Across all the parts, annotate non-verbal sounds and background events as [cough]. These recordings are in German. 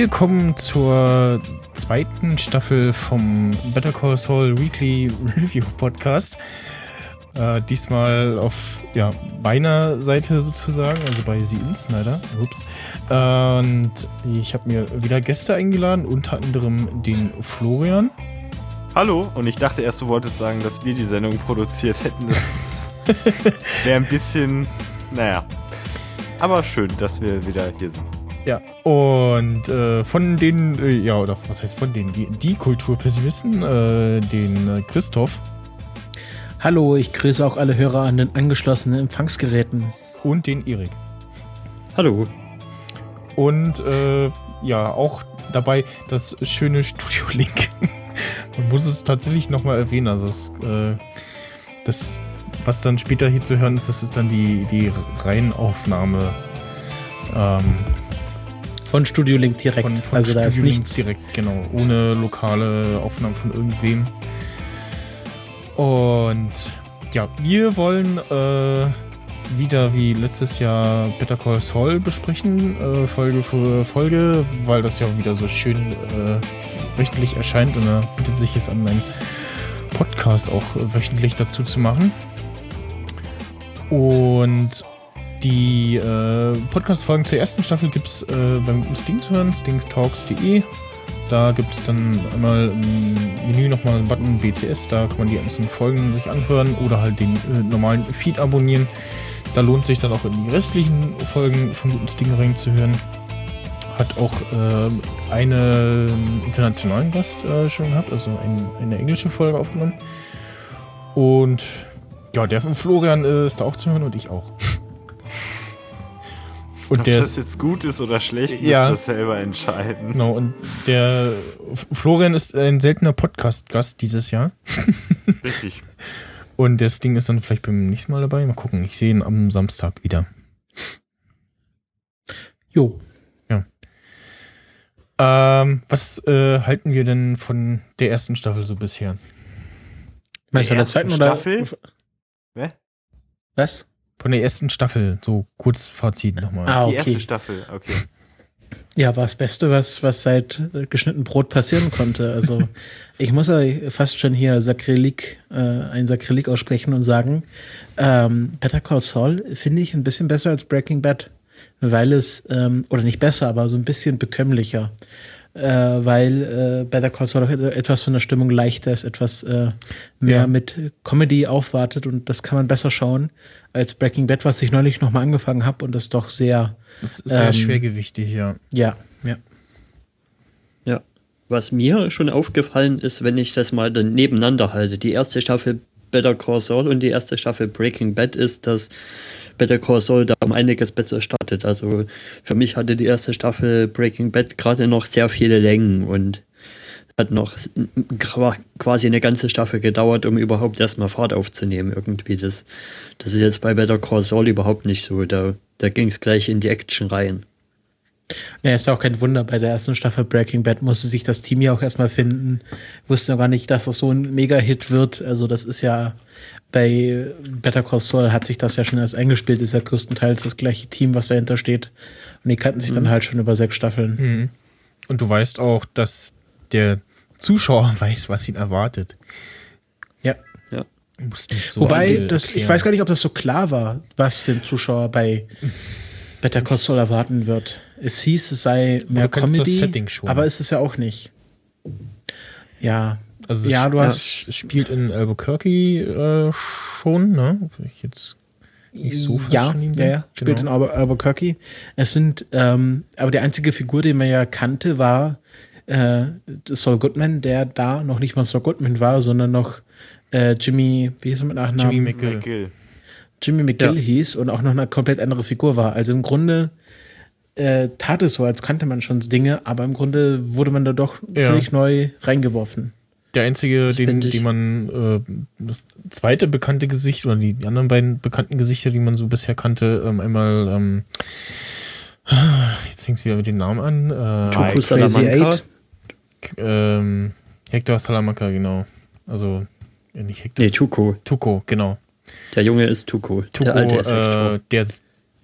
Willkommen zur zweiten Staffel vom Better Call Saul Weekly Review Podcast. Äh, diesmal auf ja, meiner Seite sozusagen, also bei Sie Snyder. Ups. Und ich habe mir wieder Gäste eingeladen, unter anderem den Florian. Hallo, und ich dachte erst, du wolltest sagen, dass wir die Sendung produziert hätten. Das [laughs] wäre ein bisschen, naja. Aber schön, dass wir wieder hier sind. Ja, und äh, von den, äh, ja, oder was heißt von den, die, die Kulturpessimisten, äh, den äh, Christoph. Hallo, ich grüße auch alle Hörer an den angeschlossenen Empfangsgeräten. Und den Erik. Hallo. Und äh, ja, auch dabei das schöne Studio Link. [laughs] Man muss es tatsächlich nochmal erwähnen. Also das, äh, das, was dann später hier zu hören ist, das ist dann die, die Reihenaufnahme. Ähm, von Studio Link direkt. Von, von also Studio da ist nichts direkt, genau. Ohne lokale Aufnahmen von irgendwem. Und ja, wir wollen äh, wieder wie letztes Jahr Better Call Saul besprechen, äh, Folge für Folge, weil das ja wieder so schön äh, wöchentlich erscheint und da bietet sich jetzt an, meinen Podcast auch wöchentlich dazu zu machen. Und die äh, Podcast-Folgen zur ersten Staffel gibt es äh, beim Sting zu hören, stingtalks.de. Da gibt es dann einmal im Menü nochmal einen Button BCS, da kann man die einzelnen Folgen sich anhören oder halt den äh, normalen Feed abonnieren. Da lohnt sich dann auch in die restlichen Folgen von Guten Sting reinzuhören. Hat auch äh, einen internationalen Gast äh, schon gehabt, also ein, eine englische Folge aufgenommen. Und ja, der von Florian ist da auch zu hören und ich auch. Und Ob der, das jetzt gut ist oder schlecht, ja, muss das selber entscheiden. Genau, und der Florian ist ein seltener Podcast-Gast dieses Jahr. [laughs] Richtig. Und das Ding ist dann vielleicht beim nächsten Mal dabei. Mal gucken, ich sehe ihn am Samstag wieder. Jo. Ja. Ähm, was äh, halten wir denn von der ersten Staffel so bisher? Meinst du von der zweiten oder? Staffel? Wer? Was? Von der ersten Staffel, so kurz Fazit nochmal. Ah, okay. Die erste Staffel, okay. Ja, war das Beste, was, was seit äh, geschnitten Brot passieren konnte. Also [laughs] ich muss ja fast schon hier Sakrileg, äh, ein Sakrileg aussprechen und sagen, ähm, Better Call Saul finde ich ein bisschen besser als Breaking Bad, weil es, ähm, oder nicht besser, aber so ein bisschen bekömmlicher weil äh, Better Call Saul auch etwas von der Stimmung leichter ist, etwas äh, mehr ja. mit Comedy aufwartet und das kann man besser schauen als Breaking Bad, was ich neulich nochmal angefangen habe und das doch sehr das ist sehr ähm, schwergewichtig, ja. Ja, ja. Ja. Was mir schon aufgefallen ist, wenn ich das mal dann nebeneinander halte, die erste Staffel Better Call Saul und die erste Staffel Breaking Bad ist, dass Better Call Saul da um einiges besser startet. Also für mich hatte die erste Staffel Breaking Bad gerade noch sehr viele Längen und hat noch quasi eine ganze Staffel gedauert, um überhaupt erstmal Fahrt aufzunehmen. Irgendwie das, das ist jetzt bei Better Call Saul überhaupt nicht so. Da, da ging es gleich in die Action rein. Ja, ist auch kein Wunder. Bei der ersten Staffel Breaking Bad musste sich das Team ja auch erstmal finden. Wusste aber nicht, dass das so ein Mega-Hit wird. Also, das ist ja bei Better Call Saul hat sich das ja schon erst eingespielt, ist ja größtenteils das gleiche Team, was dahinter steht. Und die kannten sich mhm. dann halt schon über sechs Staffeln. Mhm. Und du weißt auch, dass der Zuschauer [laughs] weiß, was ihn erwartet. Ja. Ja. So Wobei, das, ich weiß gar nicht, ob das so klar war, was den Zuschauer bei [laughs] Better Call Saul erwarten wird. Es hieß, es sei mehr Comedy, aber ist es ja auch nicht. Ja, also ja, du hast spielt in Albuquerque äh, schon, ne? Ich jetzt nicht so ja, ja, ja, spielt genau. in Albuquerque. Es sind, ähm, aber die einzige Figur, die man ja kannte, war äh, Saul Goodman, der da noch nicht mal Saul Goodman war, sondern noch äh, Jimmy, wie hieß er mit Nachnamen? Jimmy McGill. McGill. Jimmy McGill ja. hieß und auch noch eine komplett andere Figur war. Also im Grunde äh, tat es so, als kannte man schon Dinge, aber im Grunde wurde man da doch ja. völlig neu reingeworfen. Der einzige, den, den man, äh, das zweite bekannte Gesicht oder die, die, anderen beiden bekannten Gesichter, die man so bisher kannte, ähm, einmal, ähm, jetzt fängt es wieder mit den Namen an. Äh, Tuku Salamanca. Ähm, Hector Salamanca, genau. Also, nicht Hector. Nee, Tuko. Tuko, genau. Der Junge ist Tuko. Tuko, der alte ist äh, der,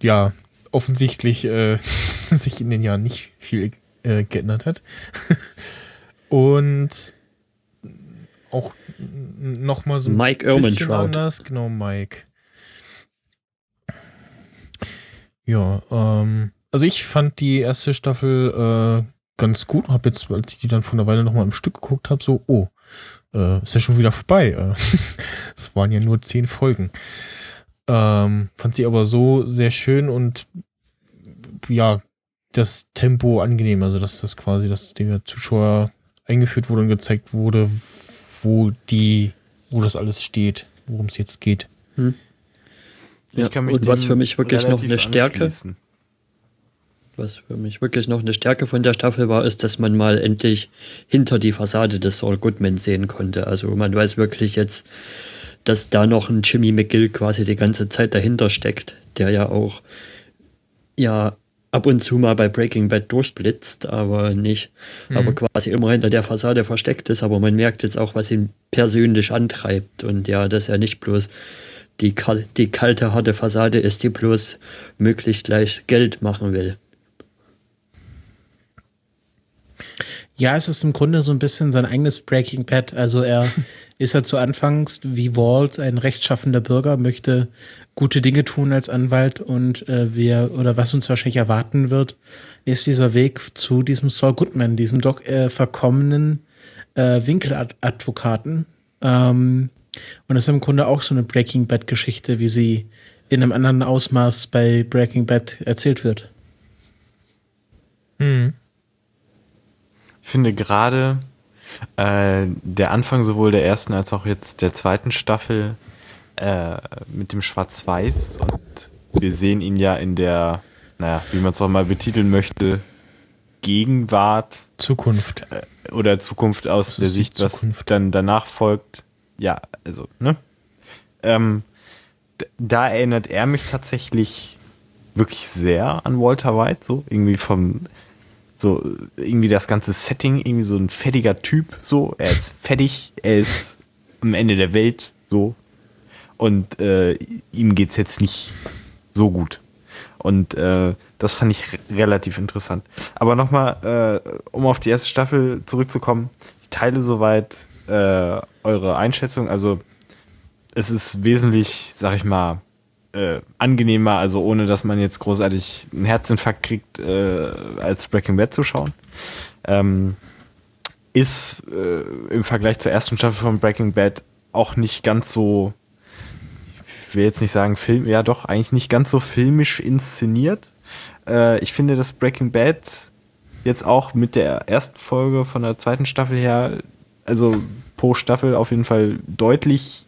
ja, offensichtlich äh, [laughs] sich in den Jahren nicht viel äh, geändert hat. [laughs] Und auch nochmal so ein Mike bisschen anders. Genau, Mike. Ja, ähm, also ich fand die erste Staffel äh, ganz gut. Hab jetzt, als ich die dann von der Weile nochmal im Stück geguckt habe, so, oh, äh, ist ja schon wieder vorbei. Äh, [laughs] es waren ja nur zehn Folgen. Ähm, fand sie aber so sehr schön und ja, das Tempo angenehm, also dass das quasi, dass der Zuschauer eingeführt wurde und gezeigt wurde, wo die, wo das alles steht, worum es jetzt geht. Hm. Ja, und was für mich wirklich noch eine Stärke, was für mich wirklich noch eine Stärke von der Staffel war, ist, dass man mal endlich hinter die Fassade des Saul Goodman sehen konnte. Also man weiß wirklich jetzt, dass da noch ein Jimmy McGill quasi die ganze Zeit dahinter steckt, der ja auch ja ab und zu mal bei Breaking Bad durchblitzt, aber nicht, mhm. aber quasi immer hinter der Fassade versteckt ist, aber man merkt jetzt auch, was ihn persönlich antreibt und ja, dass er nicht bloß die, die kalte, harte Fassade ist, die bloß möglichst gleich Geld machen will. Ja, es ist im Grunde so ein bisschen sein eigenes Breaking Bad. Also er [laughs] ist ja zu Anfangs wie Walt ein rechtschaffender Bürger, möchte gute Dinge tun als Anwalt und äh, wir oder was uns wahrscheinlich erwarten wird, ist dieser Weg zu diesem Saul Goodman, diesem doch äh, verkommenen äh, Winkeladvokaten. Ähm, und das ist im Grunde auch so eine Breaking Bad Geschichte, wie sie in einem anderen Ausmaß bei Breaking Bad erzählt wird. Hm. Ich finde gerade äh, der Anfang sowohl der ersten als auch jetzt der zweiten Staffel äh, mit dem Schwarz-Weiß und wir sehen ihn ja in der, naja, wie man es auch mal betiteln möchte, Gegenwart. Zukunft. Äh, oder Zukunft aus der Sicht, Zukunft. was dann danach folgt. Ja, also, ne? Ähm, da erinnert er mich tatsächlich wirklich sehr an Walter White, so irgendwie vom, so irgendwie das ganze Setting, irgendwie so ein fettiger Typ, so. Er ist [laughs] fettig, er ist am Ende der Welt, so. Und äh, ihm geht's jetzt nicht so gut. Und äh, das fand ich relativ interessant. Aber nochmal, äh, um auf die erste Staffel zurückzukommen, ich teile soweit äh, eure Einschätzung. Also es ist wesentlich, sag ich mal, äh, angenehmer, also ohne dass man jetzt großartig einen Herzinfarkt kriegt, äh, als Breaking Bad zu schauen. Ähm, ist äh, im Vergleich zur ersten Staffel von Breaking Bad auch nicht ganz so, ich will jetzt nicht sagen Film, ja doch, eigentlich nicht ganz so filmisch inszeniert. Äh, ich finde, dass Breaking Bad jetzt auch mit der ersten Folge von der zweiten Staffel her, also pro Staffel auf jeden Fall deutlich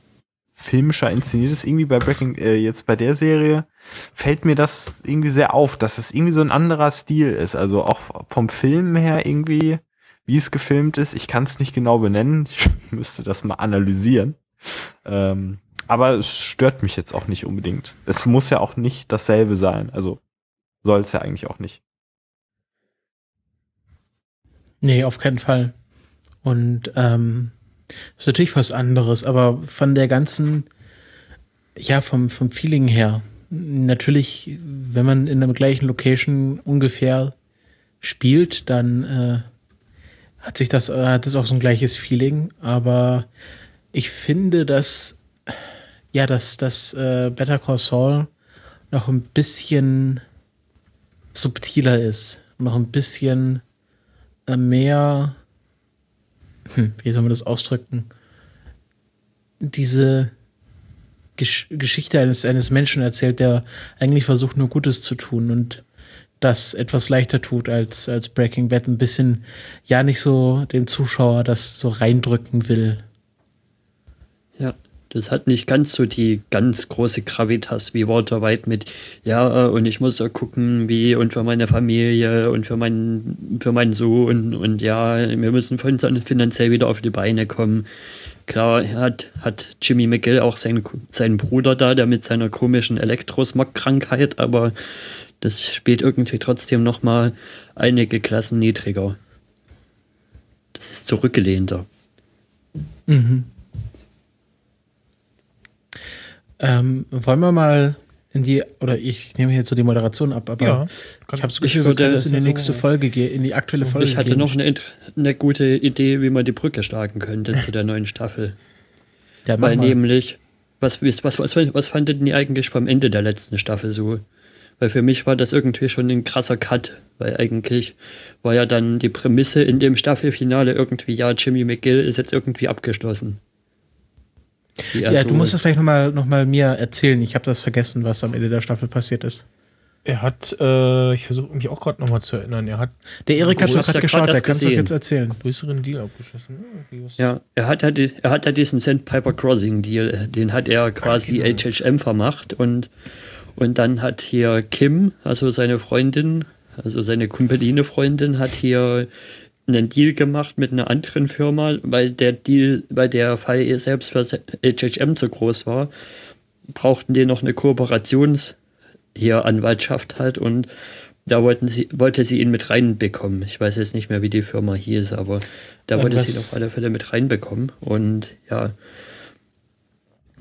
filmischer inszeniert ist, irgendwie bei Breaking, äh, jetzt bei der Serie, fällt mir das irgendwie sehr auf, dass es irgendwie so ein anderer Stil ist. Also auch vom Film her irgendwie, wie es gefilmt ist. Ich kann es nicht genau benennen. Ich [laughs] müsste das mal analysieren. Ähm, aber es stört mich jetzt auch nicht unbedingt. Es muss ja auch nicht dasselbe sein. Also soll es ja eigentlich auch nicht. Nee, auf keinen Fall. Und ähm, ist natürlich was anderes, aber von der ganzen, ja, vom, vom Feeling her, natürlich, wenn man in der gleichen Location ungefähr spielt, dann äh, hat sich das, hat es auch so ein gleiches Feeling, aber ich finde, dass, ja, dass das äh, Better Call Saul noch ein bisschen subtiler ist, noch ein bisschen äh, mehr hm, wie soll man das ausdrücken? Diese Gesch Geschichte eines, eines Menschen erzählt, der eigentlich versucht, nur Gutes zu tun und das etwas leichter tut als, als Breaking Bad. Ein bisschen, ja, nicht so dem Zuschauer das so reindrücken will. Ja. Das hat nicht ganz so die ganz große Gravitas wie Walter White mit, ja, und ich muss da gucken, wie und für meine Familie und für meinen, für meinen Sohn und ja, wir müssen finanziell wieder auf die Beine kommen. Klar hat, hat Jimmy McGill auch seinen, seinen Bruder da, der mit seiner komischen Elektrosmog-Krankheit, aber das spielt irgendwie trotzdem nochmal einige Klassen niedriger. Das ist zurückgelehnter. Mhm. Ähm, wollen wir mal in die, oder ich nehme jetzt so die Moderation ab, aber ja, ich habe das Gefühl, wir können in die nächste Folge gehen, in die aktuelle so, Folge Ich hatte gehen. noch eine, eine, gute Idee, wie man die Brücke schlagen könnte zu der neuen Staffel. Ja, Weil mal. nämlich, was, was, was, was fandet ihr eigentlich vom Ende der letzten Staffel so? Weil für mich war das irgendwie schon ein krasser Cut, weil eigentlich war ja dann die Prämisse in dem Staffelfinale irgendwie, ja, Jimmy McGill ist jetzt irgendwie abgeschlossen. Ja, du musst es vielleicht nochmal noch mal mir erzählen. Ich habe das vergessen, was am Ende der Staffel passiert ist. Er hat, äh, ich versuche mich auch gerade nochmal zu erinnern, er hat. Der Erik hat es gerade geschaut, der kann es doch jetzt erzählen. Größeren Deal abgeschlossen. Ja, er hat, halt, er hat halt diesen Sandpiper Crossing Deal, den hat er quasi ah, genau. HHM vermacht und, und dann hat hier Kim, also seine Freundin, also seine Kumpeline-Freundin, hat hier einen Deal gemacht mit einer anderen Firma, weil der Deal, weil der Fall selbst für HHM zu groß war, brauchten die noch eine Kooperations- hier Anwaltschaft halt und da wollten sie, wollte sie ihn mit reinbekommen. Ich weiß jetzt nicht mehr, wie die Firma hieß, aber da wollte sie ihn auf alle Fälle mit reinbekommen. Und ja,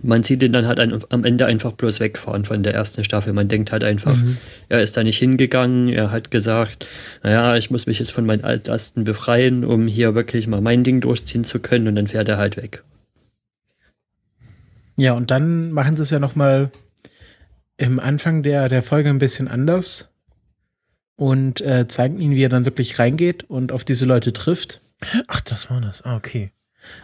man sieht ihn dann halt ein, am Ende einfach bloß wegfahren von der ersten Staffel. Man denkt halt einfach, mhm. er ist da nicht hingegangen, er hat gesagt, naja, ich muss mich jetzt von meinen Altlasten befreien, um hier wirklich mal mein Ding durchziehen zu können und dann fährt er halt weg. Ja, und dann machen sie es ja nochmal im Anfang der, der Folge ein bisschen anders und äh, zeigen ihn, wie er dann wirklich reingeht und auf diese Leute trifft. Ach, das war das. Ah, okay.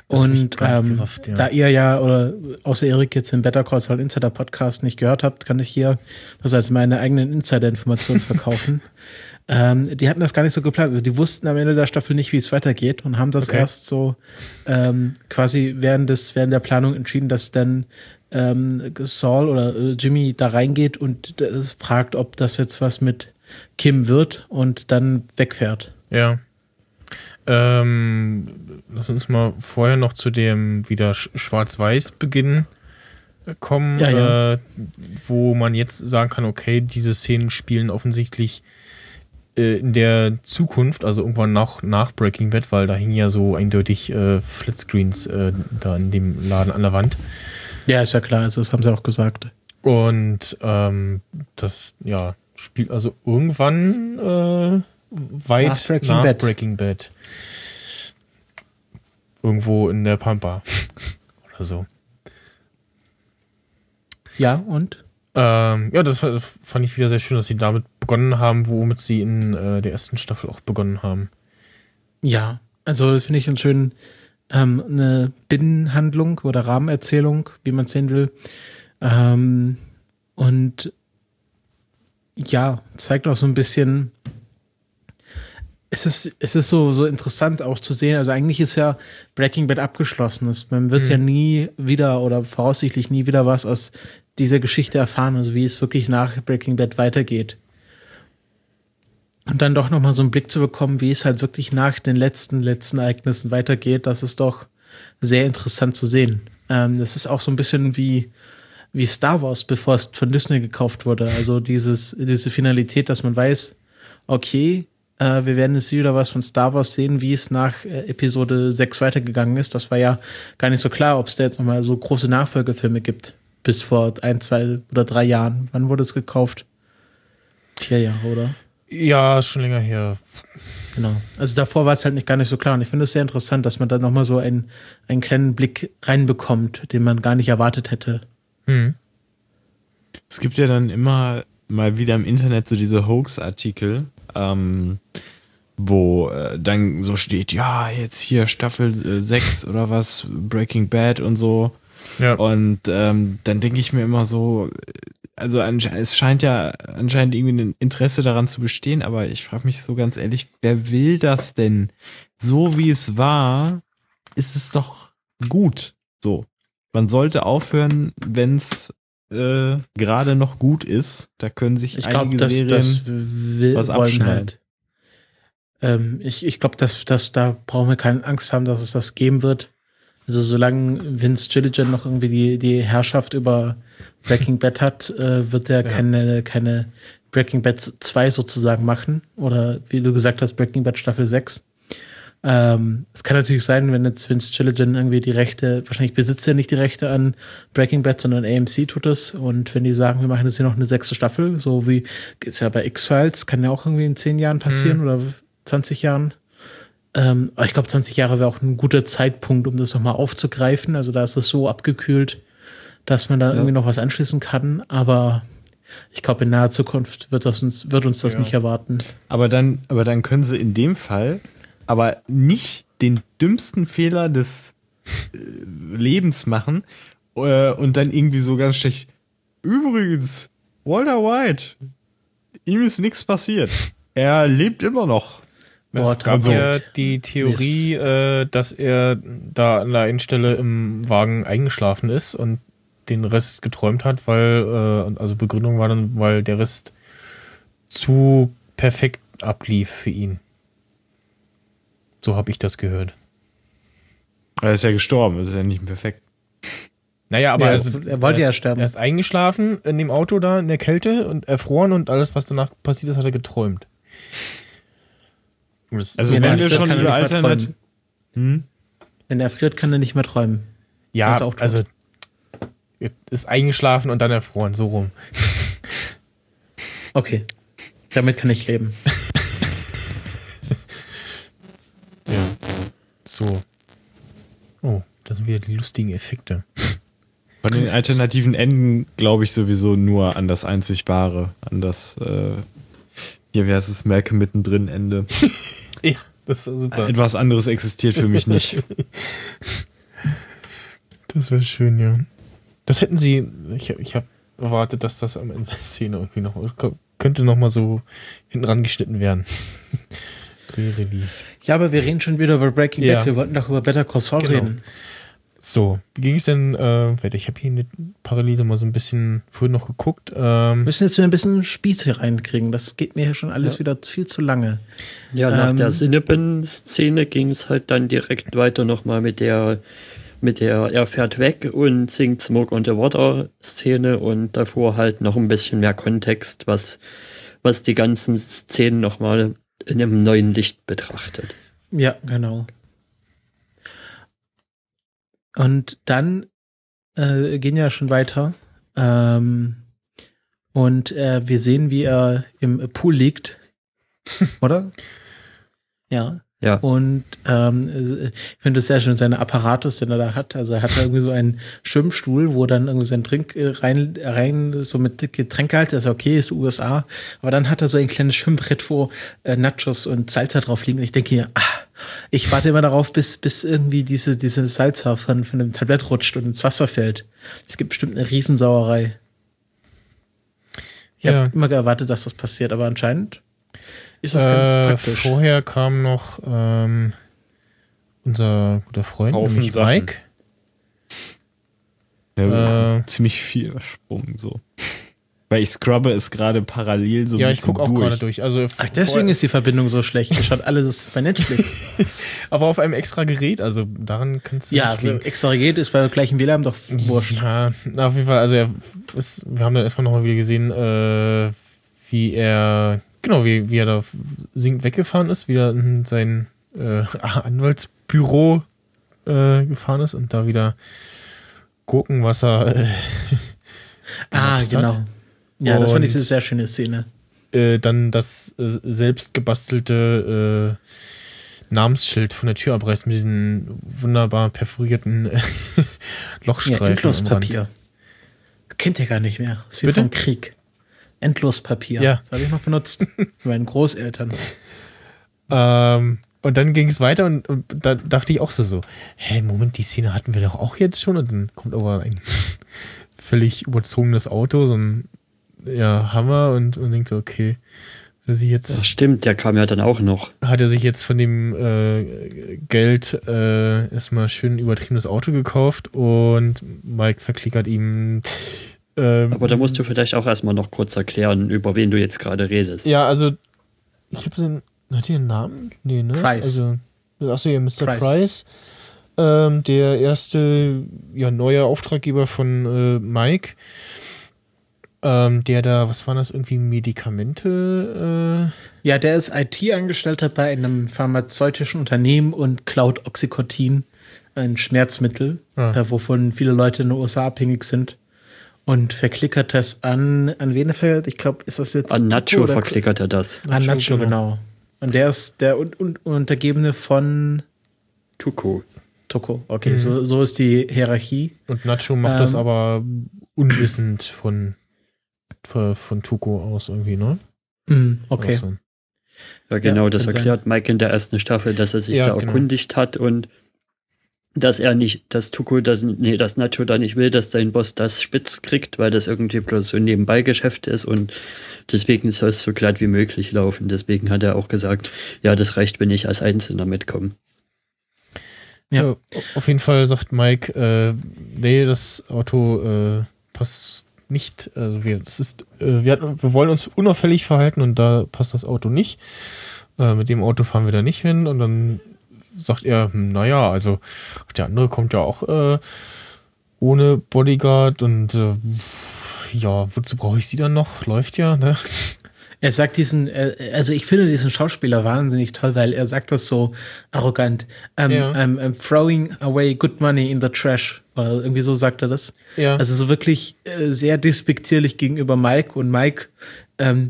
Das und ähm, gerafft, ja. da ihr ja, oder außer Erik jetzt den Better Call Saul Insider Podcast nicht gehört habt, kann ich hier das als meine eigenen Insider-Informationen [laughs] verkaufen. ähm, die hatten das gar nicht so geplant. Also die wussten am Ende der Staffel nicht, wie es weitergeht und haben das okay. erst so ähm, quasi während, des, während der Planung entschieden, dass dann ähm, Saul oder äh, Jimmy da reingeht und äh, fragt, ob das jetzt was mit Kim wird und dann wegfährt. Ja. Ähm, lass uns mal vorher noch zu dem wieder Schwarz-Weiß-Beginn kommen, ja, ja. Äh, wo man jetzt sagen kann, okay, diese Szenen spielen offensichtlich äh, in der Zukunft, also irgendwann nach, nach Breaking Bad, weil da hingen ja so eindeutig äh, Flatscreens äh, da in dem Laden an der Wand. Ja, ist ja klar, also das haben sie auch gesagt. Und ähm, das, ja, spielt also irgendwann äh, weit nach Breaking, nach Bad. Breaking Bad. Irgendwo in der Pampa. [laughs] Oder so. Ja, und? Ähm, ja, das fand ich wieder sehr schön, dass sie damit begonnen haben, womit sie in äh, der ersten Staffel auch begonnen haben. Ja, also finde ich einen schönen ähm, eine Binnenhandlung oder Rahmenerzählung, wie man es sehen will. Ähm, und ja, zeigt auch so ein bisschen, es ist, es ist so, so interessant auch zu sehen. Also eigentlich ist ja Breaking Bad abgeschlossen. Man wird mhm. ja nie wieder oder voraussichtlich nie wieder was aus dieser Geschichte erfahren, also wie es wirklich nach Breaking Bad weitergeht und dann doch nochmal so einen Blick zu bekommen, wie es halt wirklich nach den letzten, letzten Ereignissen weitergeht, das ist doch sehr interessant zu sehen. Ähm, das ist auch so ein bisschen wie, wie Star Wars, bevor es von Disney gekauft wurde. Also dieses, diese Finalität, dass man weiß, okay, äh, wir werden jetzt wieder was von Star Wars sehen, wie es nach äh, Episode 6 weitergegangen ist. Das war ja gar nicht so klar, ob es da jetzt nochmal so große Nachfolgefilme gibt. Bis vor ein, zwei oder drei Jahren. Wann wurde es gekauft? Vier Jahre, oder? Ja, schon länger her. Genau. Also davor war es halt nicht gar nicht so klar. Und ich finde es sehr interessant, dass man da nochmal so einen, einen kleinen Blick reinbekommt, den man gar nicht erwartet hätte. Hm. Es gibt ja dann immer mal wieder im Internet so diese Hoax-Artikel, ähm, wo äh, dann so steht, ja, jetzt hier Staffel äh, 6 oder was, Breaking Bad und so. Ja. Und ähm, dann denke ich mir immer so, also es scheint ja anscheinend irgendwie ein Interesse daran zu bestehen, aber ich frage mich so ganz ehrlich, wer will das denn? So wie es war, ist es doch gut. So. Man sollte aufhören, wenn es äh, gerade noch gut ist. Da können sich ich einige glaub, das, Serien das will, was abschneiden. Halt. Ähm, ich ich glaube, dass, dass da brauchen wir keine Angst haben, dass es das geben wird. Also solange Vince Gilligan noch irgendwie die, die Herrschaft über Breaking Bad hat, äh, wird er ja. keine, keine Breaking Bad 2 sozusagen machen. Oder wie du gesagt hast, Breaking Bad Staffel 6. Ähm, es kann natürlich sein, wenn jetzt Vince Gilligan irgendwie die Rechte, wahrscheinlich besitzt er nicht die Rechte an Breaking Bad, sondern AMC tut es. Und wenn die sagen, wir machen jetzt hier noch eine sechste Staffel, so wie ist ja bei X-Files, kann ja auch irgendwie in zehn Jahren passieren mhm. oder 20 Jahren. Ähm, aber ich glaube, 20 Jahre wäre auch ein guter Zeitpunkt, um das nochmal aufzugreifen. Also da ist es so abgekühlt, dass man da ja. irgendwie noch was anschließen kann. Aber ich glaube, in naher Zukunft wird, das uns, wird uns das ja. nicht erwarten. Aber dann, aber dann können sie in dem Fall aber nicht den dümmsten Fehler des äh, Lebens machen äh, und dann irgendwie so ganz schlecht. Übrigens, Walter White, ihm ist nichts passiert. Er lebt immer noch. Es gab ja die Theorie, äh, dass er da an der einen Stelle im Wagen eingeschlafen ist und den Rest geträumt hat, weil, äh, also Begründung war dann, weil der Rest zu perfekt ablief für ihn. So habe ich das gehört. Er ist ja gestorben, ist ja nicht perfekt. Naja, aber ja, also, er wollte er ist, ja sterben. Er ist eingeschlafen in dem Auto da in der Kälte und erfroren und alles, was danach passiert ist, hat er geträumt. Das also wenn wir schon über Alternativ... Hm? Wenn er friert, kann er nicht mehr träumen. Ja, also ist eingeschlafen und dann erfroren, so rum. Okay, damit kann ich leben. [laughs] ja, so. Oh, das sind wieder die lustigen Effekte. Von den alternativen Enden glaube ich sowieso nur an das einzig wahre, an das äh, hier wäre es Malcolm mittendrin Ende. [laughs] ja, das war super. Etwas anderes existiert für mich nicht. Das wäre schön, ja. Das hätten sie, ich, ich habe erwartet, dass das am Ende der Szene irgendwie noch, könnte noch mal so hinten rangeschnitten werden. Re-Release. Ja, aber wir reden schon wieder über Breaking ja. Bad. Wir wollten doch über Better Call Saul genau. reden. So, wie ging es denn? Äh, ich habe hier parallel mal so ein bisschen vorhin noch geguckt. Ähm, müssen jetzt wieder ein bisschen Spieß hier reinkriegen. Das geht mir hier schon alles ja. wieder viel zu lange. Ja, nach ähm, der Sinnepen-Szene ging es halt dann direkt weiter nochmal mit der mit der er fährt weg und singt Smoke on the Water Szene und davor halt noch ein bisschen mehr Kontext, was, was die ganzen Szenen nochmal in einem neuen Licht betrachtet. Ja, genau. Und dann äh, gehen ja schon weiter. Ähm, und äh, wir sehen, wie er im Pool liegt. [laughs] Oder? Ja. Ja. Und ähm, ich finde es sehr schön, seine Apparatus, den er da hat. Also er hat da irgendwie so einen Schwimmstuhl, wo dann irgendwie sein Trink äh, rein, rein so mit Getränke halt, das ist okay, ist USA. Aber dann hat er so ein kleines Schwimmbrett, wo äh, Nachos und Salsa drauf liegen. Und ich denke hier, ah, ich warte immer darauf, bis, bis irgendwie diese, diese Salsa von, von dem Tablett rutscht und ins Wasser fällt. Es gibt bestimmt eine Riesensauerei. Ich ja. habe immer erwartet, dass das passiert, aber anscheinend ist das ganz äh, praktisch. Vorher kam noch ähm, unser guter Freund, Haufen nämlich Sachen. Mike. Ja, äh, ziemlich viel Sprung so. Weil ich scrubbe es gerade parallel so Ja, ich gucke auch gerade durch. Also Ach, deswegen ist die Verbindung so schlecht. Das schaut alles bei Netflix. [laughs] Aber auf einem extra Gerät, also daran kannst du Ja, nicht extra Gerät ist bei gleichem WLAN doch wurscht. Ja, auf jeden Fall, also er ist, wir haben da erstmal nochmal wieder gesehen, äh, wie er Genau, wie, wie er da singend weggefahren ist, wieder in sein äh, [laughs] Anwaltsbüro äh, gefahren ist und da wieder Gurkenwasser. Äh, [laughs] ah, genau. Hat. Ja, und, das fand ich eine sehr schöne Szene. Äh, dann das äh, selbst gebastelte äh, Namensschild von der Tür abreißt mit diesen wunderbar perforierten [laughs] Lochstreifen. Ja, Endlospapier. Kennt ihr gar nicht mehr. Das ist wie Bitte? vom Krieg. Endlospapier. Ja. Das habe ich noch benutzt. Für meinen Großeltern. Ähm, und dann ging es weiter und, und da dachte ich auch so, so, hä, Moment, die Szene hatten wir doch auch jetzt schon und dann kommt aber ein [laughs] völlig überzogenes Auto, so ein ja, Hammer und, und denkt so, okay, sich jetzt, das stimmt, der kam ja dann auch noch. Hat er sich jetzt von dem äh, Geld äh, erstmal schön übertriebenes Auto gekauft und Mike verklickert ihm ähm, Aber da musst du vielleicht auch erstmal noch kurz erklären, über wen du jetzt gerade redest. Ja, also ich habe den, hat ihr einen Namen? Nee, ne? Price. Also, achso, ja, Mr. Price. Price ähm, der erste ja, neue Auftraggeber von äh, Mike. Ähm, der da, was waren das, irgendwie Medikamente? Äh ja, der ist IT-Angestellter bei einem pharmazeutischen Unternehmen und klaut Oxycontin, ein Schmerzmittel, ah. äh, wovon viele Leute in den USA abhängig sind. Und verklickert das an, an wen er Ich glaube, ist das jetzt. An Nacho verklickert er das. An Nacho, genau. genau. Und der ist der un un Untergebene von Tuko. Tuko, okay, mhm. so, so ist die Hierarchie. Und Nacho macht ähm, das aber unwissend von, von Tuko aus irgendwie, ne? Mhm, okay. Also. Ja, genau, ja, das erklärt sein. Mike in der ersten Staffel, dass er sich ja, da genau. erkundigt hat und dass er nicht, dass Tuko das, nee, dass Nacho da nicht will, dass sein Boss das spitz kriegt, weil das irgendwie bloß so ein Nebenbeigeschäft ist und deswegen soll es so glatt wie möglich laufen. Deswegen hat er auch gesagt, ja, das reicht, wenn ich als Einzelner mitkomme. Ja, auf jeden Fall sagt Mike, äh, nee, das Auto äh, passt nicht. Also wir, das ist, äh, wir, hatten, wir wollen uns unauffällig verhalten und da passt das Auto nicht. Äh, mit dem Auto fahren wir da nicht hin und dann sagt er, hm, naja, also der andere kommt ja auch äh, ohne Bodyguard und äh, ja, wozu brauche ich sie dann noch? Läuft ja, ne? Er sagt diesen, äh, also ich finde diesen Schauspieler wahnsinnig toll, weil er sagt das so arrogant. Um, ja. I'm, I'm throwing away good money in the trash. Oder irgendwie so sagt er das. Ja. Also so wirklich äh, sehr despektierlich gegenüber Mike und Mike, ähm,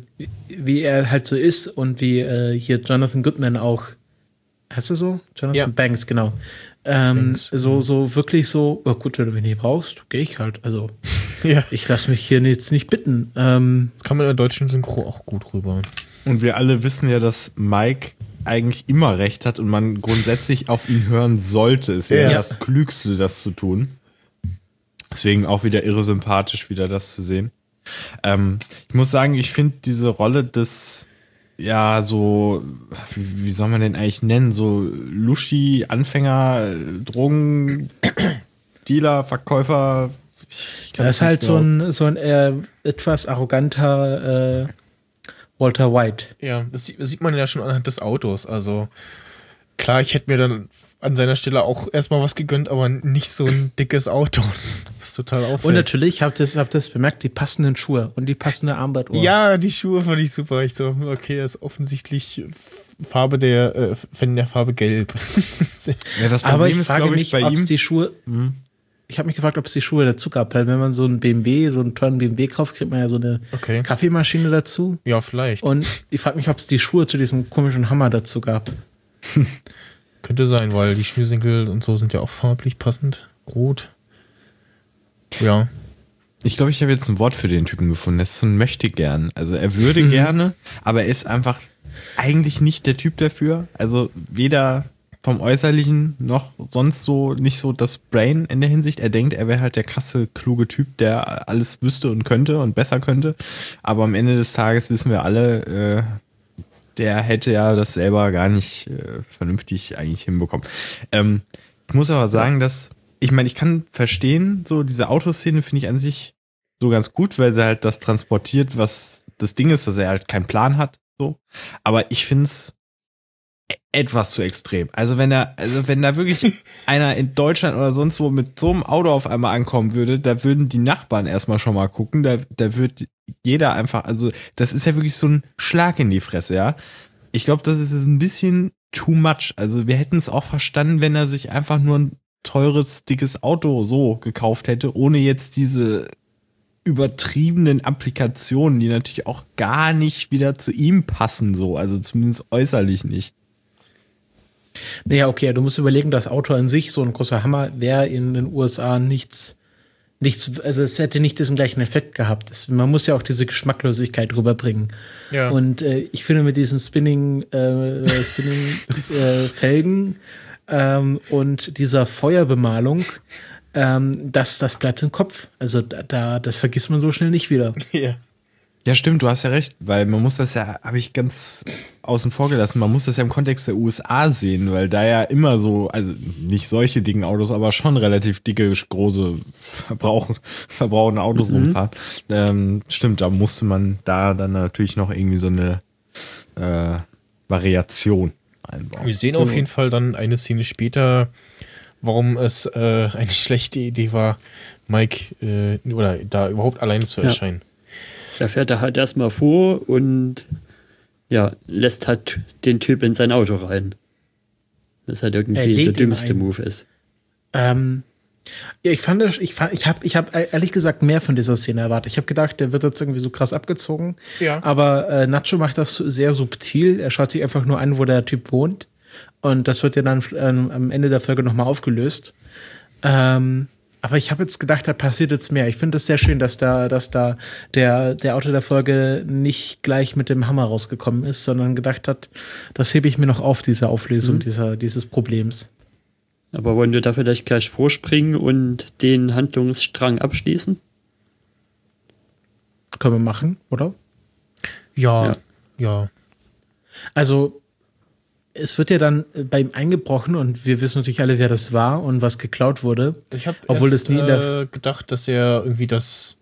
wie er halt so ist und wie äh, hier Jonathan Goodman auch Heißt er so? Jonathan ja. Banks, genau. Ähm, Banks. So, so wirklich so, oh gut, wenn du mich nicht brauchst, gehe ich halt. Also, [laughs] ja. ich lasse mich hier jetzt nicht bitten. Ähm, das kann man in der deutschen Synchro auch gut rüber. Und wir alle wissen ja, dass Mike eigentlich immer recht hat und man grundsätzlich auf ihn hören sollte. Es wäre ja. das Klügste, das zu tun. Deswegen auch wieder irre sympathisch, wieder das zu sehen. Ähm, ich muss sagen, ich finde diese Rolle des ja, so, wie, wie soll man den eigentlich nennen? So Luschi, Anfänger, Drogen, Dealer, Verkäufer. Er ist halt so ein, so ein äh, etwas arroganter äh, Walter White. Ja, das, das sieht man ja schon anhand des Autos. Also klar, ich hätte mir dann an seiner Stelle auch erstmal was gegönnt, aber nicht so ein dickes Auto. [laughs] Das ist total auffällig. Und natürlich, habt ihr das, habt das bemerkt, die passenden Schuhe und die passende Armbanduhr. Ja, die Schuhe fand ich super. Ich so, okay, das ist offensichtlich Farbe der, äh, Fan der Farbe gelb. [laughs] ja, das aber ich frage ich, mich, ob es die Schuhe, hm. ich habe mich gefragt, ob es die Schuhe dazu gab, weil wenn man so einen BMW, so einen tollen BMW kauft, kriegt man ja so eine okay. Kaffeemaschine dazu. Ja, vielleicht. Und ich frage mich, ob es die Schuhe zu diesem komischen Hammer dazu gab. [laughs] Könnte sein, weil die Schnürsenkel und so sind ja auch farblich passend. Rot. Ja. Ich glaube, ich habe jetzt ein Wort für den Typen gefunden. Das ist so ein möchte gern. Also er würde [laughs] gerne, aber er ist einfach eigentlich nicht der Typ dafür. Also weder vom Äußerlichen noch sonst so nicht so das Brain in der Hinsicht. Er denkt, er wäre halt der krasse, kluge Typ, der alles wüsste und könnte und besser könnte. Aber am Ende des Tages wissen wir alle, äh, der hätte ja das selber gar nicht äh, vernünftig eigentlich hinbekommen. Ähm, ich muss aber sagen, dass, ich meine, ich kann verstehen, so diese Autoszene finde ich an sich so ganz gut, weil sie halt das transportiert, was das Ding ist, dass er halt keinen Plan hat. So. Aber ich finde es etwas zu extrem. Also wenn er, also wenn da wirklich [laughs] einer in Deutschland oder sonst wo mit so einem Auto auf einmal ankommen würde, da würden die Nachbarn erstmal schon mal gucken, da, da wird jeder einfach, also das ist ja wirklich so ein Schlag in die Fresse, ja. Ich glaube, das ist ein bisschen too much. Also wir hätten es auch verstanden, wenn er sich einfach nur ein teures, dickes Auto so gekauft hätte, ohne jetzt diese übertriebenen Applikationen, die natürlich auch gar nicht wieder zu ihm passen, so, also zumindest äußerlich nicht. Naja, okay, du musst überlegen, das Auto an sich, so ein großer Hammer, wäre in den USA nichts nichts, also es hätte nicht diesen gleichen Effekt gehabt. Es, man muss ja auch diese Geschmacklosigkeit rüberbringen. Ja. Und äh, ich finde mit diesen Spinning, äh, Spinning [laughs] äh, Felgen ähm, und dieser Feuerbemalung, ähm, das, das bleibt im Kopf. Also da, das vergisst man so schnell nicht wieder. Ja. Ja, stimmt, du hast ja recht, weil man muss das ja, habe ich ganz außen vor gelassen, man muss das ja im Kontext der USA sehen, weil da ja immer so, also nicht solche dicken Autos, aber schon relativ dicke, große, verbrauch, verbrauchende Autos mhm. rumfahren. Ähm, stimmt, da musste man da dann natürlich noch irgendwie so eine äh, Variation einbauen. Wir sehen auf jeden Fall dann eine Szene später, warum es äh, [laughs] eine schlechte Idee war, Mike äh, oder da überhaupt alleine zu erscheinen. Ja Da fährt er halt erstmal vor und ja, lässt halt den Typ in sein Auto rein. Das halt irgendwie der dümmste Move ist. Ähm, ja, ich fand, ich fand, ich habe, ich habe ehrlich gesagt mehr von dieser Szene erwartet. Ich habe gedacht, der wird jetzt irgendwie so krass abgezogen. Ja. Aber äh, Nacho macht das sehr subtil. Er schaut sich einfach nur an, wo der Typ wohnt. Und das wird ja dann ähm, am Ende der Folge nochmal aufgelöst. Ähm, aber ich habe jetzt gedacht, da passiert jetzt mehr. Ich finde es sehr schön, dass da, dass da der, der Autor der Folge nicht gleich mit dem Hammer rausgekommen ist, sondern gedacht hat, das hebe ich mir noch auf, diese Auflösung mhm. dieser, dieses Problems. Aber wollen wir da vielleicht gleich vorspringen und den Handlungsstrang abschließen? Können wir machen, oder? Ja, ja. ja. Also, es wird ja dann beim eingebrochen und wir wissen natürlich alle, wer das war und was geklaut wurde. Ich habe obwohl erst, äh, gedacht, dass er irgendwie das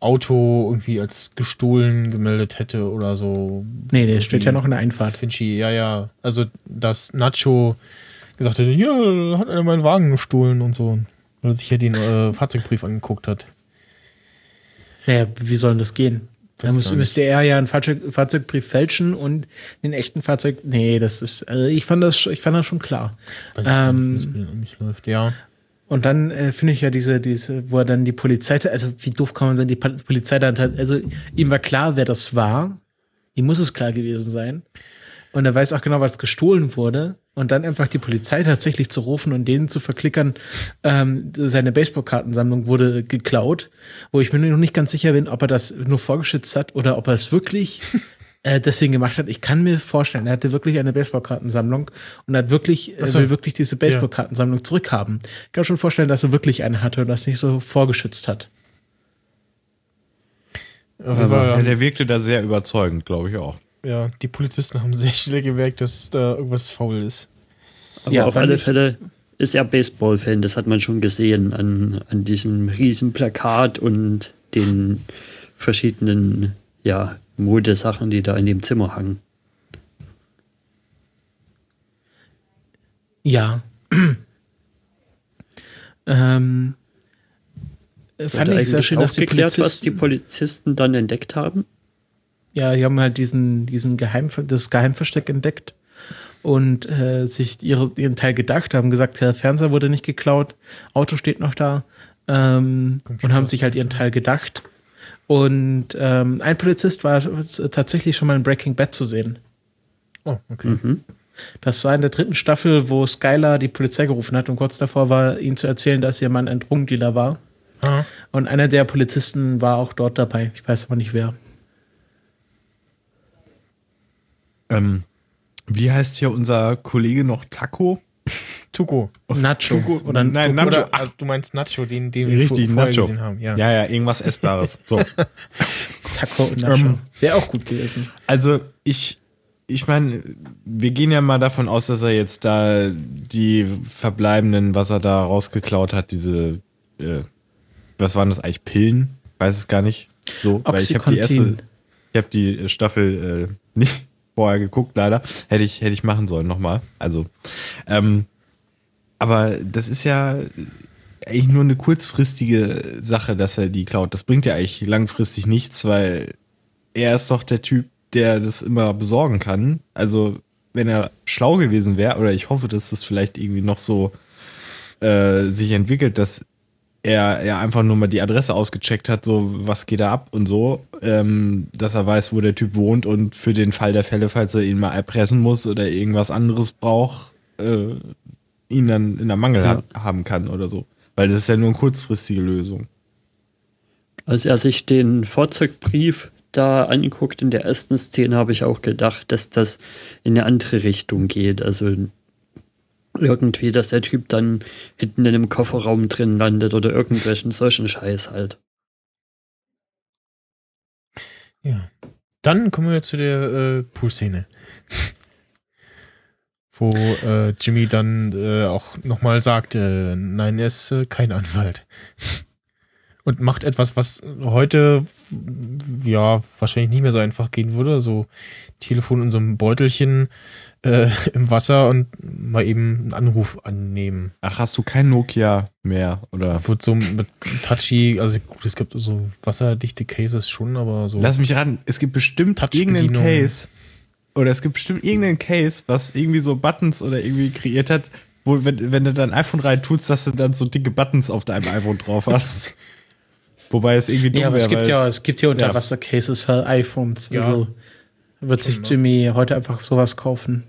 Auto irgendwie als gestohlen gemeldet hätte oder so. Nee, der steht ja noch in der Einfahrt. Finchi, ja, ja. Also, dass Nacho gesagt hätte, hier hat einer meinen Wagen gestohlen und so. Weil er sich ja den äh, Fahrzeugbrief angeguckt hat. Naja, wie soll denn das gehen? Da müsste, müsste er ja einen Fahrzeug, Fahrzeugbrief fälschen und den echten Fahrzeug. Nee, das ist. Also ich fand das, ich fand das schon klar. Weiß ähm, nicht, wie das mich läuft, ja. Und dann äh, finde ich ja diese, diese, wo er dann die Polizei, also wie doof kann man sein, die Polizei dann hat, also ihm war klar, wer das war. Ihm muss es klar gewesen sein. Und er weiß auch genau, was gestohlen wurde und dann einfach die Polizei tatsächlich zu rufen und denen zu verklickern, ähm, seine Baseballkartensammlung wurde geklaut, wo ich mir noch nicht ganz sicher bin, ob er das nur vorgeschützt hat oder ob er es wirklich [laughs] äh, deswegen gemacht hat. Ich kann mir vorstellen, er hatte wirklich eine Baseballkartensammlung und hat wirklich, so. will wirklich diese Baseballkartensammlung ja. zurückhaben. Ich kann schon vorstellen, dass er wirklich eine hatte und das nicht so vorgeschützt hat. Aber, ja, der wirkte da sehr überzeugend, glaube ich auch ja, die Polizisten haben [laughs] sehr schnell gemerkt, dass da irgendwas faul ist. Aber ja, auf alle Fälle ist er Baseball-Fan, das hat man schon gesehen an, an diesem riesen Plakat und den verschiedenen ja, Modesachen, die da in dem Zimmer hangen. Ja. [clears throat] ähm, fand ich sehr schön, dass die Polizisten, was die Polizisten dann entdeckt haben. Ja, die haben halt diesen, diesen Geheim, das Geheimversteck entdeckt und äh, sich ihre, ihren Teil gedacht, haben gesagt, der Fernseher wurde nicht geklaut, Auto steht noch da ähm, und haben sich halt ihren Teil gedacht. Und ähm, ein Polizist war tatsächlich schon mal in Breaking Bad zu sehen. Oh, okay. Mhm. Das war in der dritten Staffel, wo Skylar die Polizei gerufen hat und kurz davor war, ihnen zu erzählen, dass ihr Mann ein Drogendealer war. Aha. Und einer der Polizisten war auch dort dabei. Ich weiß aber nicht wer. Ähm, wie heißt hier unser Kollege noch Taco? Tuco. Nacho. Tuco. Oder Nein, Tuco. Nacho. Oder, also du meinst Nacho, den, den wir Richtig, vorher Nacho. gesehen haben. Ja. ja, ja, irgendwas Essbares. So. [laughs] Taco und Nacho. Ähm, Wäre auch gut gewesen. Also ich, ich meine, wir gehen ja mal davon aus, dass er jetzt da die verbleibenden, was er da rausgeklaut hat, diese, äh, was waren das eigentlich, Pillen? Weiß es gar nicht. So, weil ich habe die erste, ich habe die Staffel äh, nicht, vorher geguckt, leider. Hätte ich, hätte ich machen sollen, nochmal. Also, ähm, aber das ist ja eigentlich nur eine kurzfristige Sache, dass er die klaut. Das bringt ja eigentlich langfristig nichts, weil er ist doch der Typ, der das immer besorgen kann. Also, wenn er schlau gewesen wäre, oder ich hoffe, dass das vielleicht irgendwie noch so äh, sich entwickelt, dass er, er einfach nur mal die Adresse ausgecheckt hat, so was geht da ab und so, ähm, dass er weiß, wo der Typ wohnt und für den Fall der Fälle, falls er ihn mal erpressen muss oder irgendwas anderes braucht, äh, ihn dann in der Mangel ja. haben kann oder so. Weil das ist ja nur eine kurzfristige Lösung. Als er sich den Fahrzeugbrief da anguckt in der ersten Szene, habe ich auch gedacht, dass das in eine andere Richtung geht. Also irgendwie, dass der Typ dann hinten in einem Kofferraum drin landet oder irgendwelchen solchen Scheiß halt. Ja. Dann kommen wir zu der äh, Pool-Szene. [laughs] Wo äh, Jimmy dann äh, auch nochmal sagt, äh, nein, er ist äh, kein Anwalt. [laughs] und macht etwas, was heute ja wahrscheinlich nicht mehr so einfach gehen würde. So Telefon in so einem Beutelchen äh, [laughs] im Wasser und mal eben einen Anruf annehmen. Ach, hast du kein Nokia mehr? Oder? Wird so mit Touchy, also gut, es gibt so wasserdichte Cases schon, aber so. Lass mich ran, es gibt bestimmt irgendeinen Case. Oder es gibt bestimmt irgendeinen Case, was irgendwie so Buttons oder irgendwie kreiert hat, wo, wenn, wenn du dein iPhone rein tust, dass du dann so dicke Buttons auf deinem iPhone drauf hast. [laughs] Wobei es irgendwie dumm ja, aber wäre, es gibt ja, es gibt ja Unterwasser-Cases für iPhones. Ja. Also wird sich genau. Jimmy heute einfach sowas kaufen.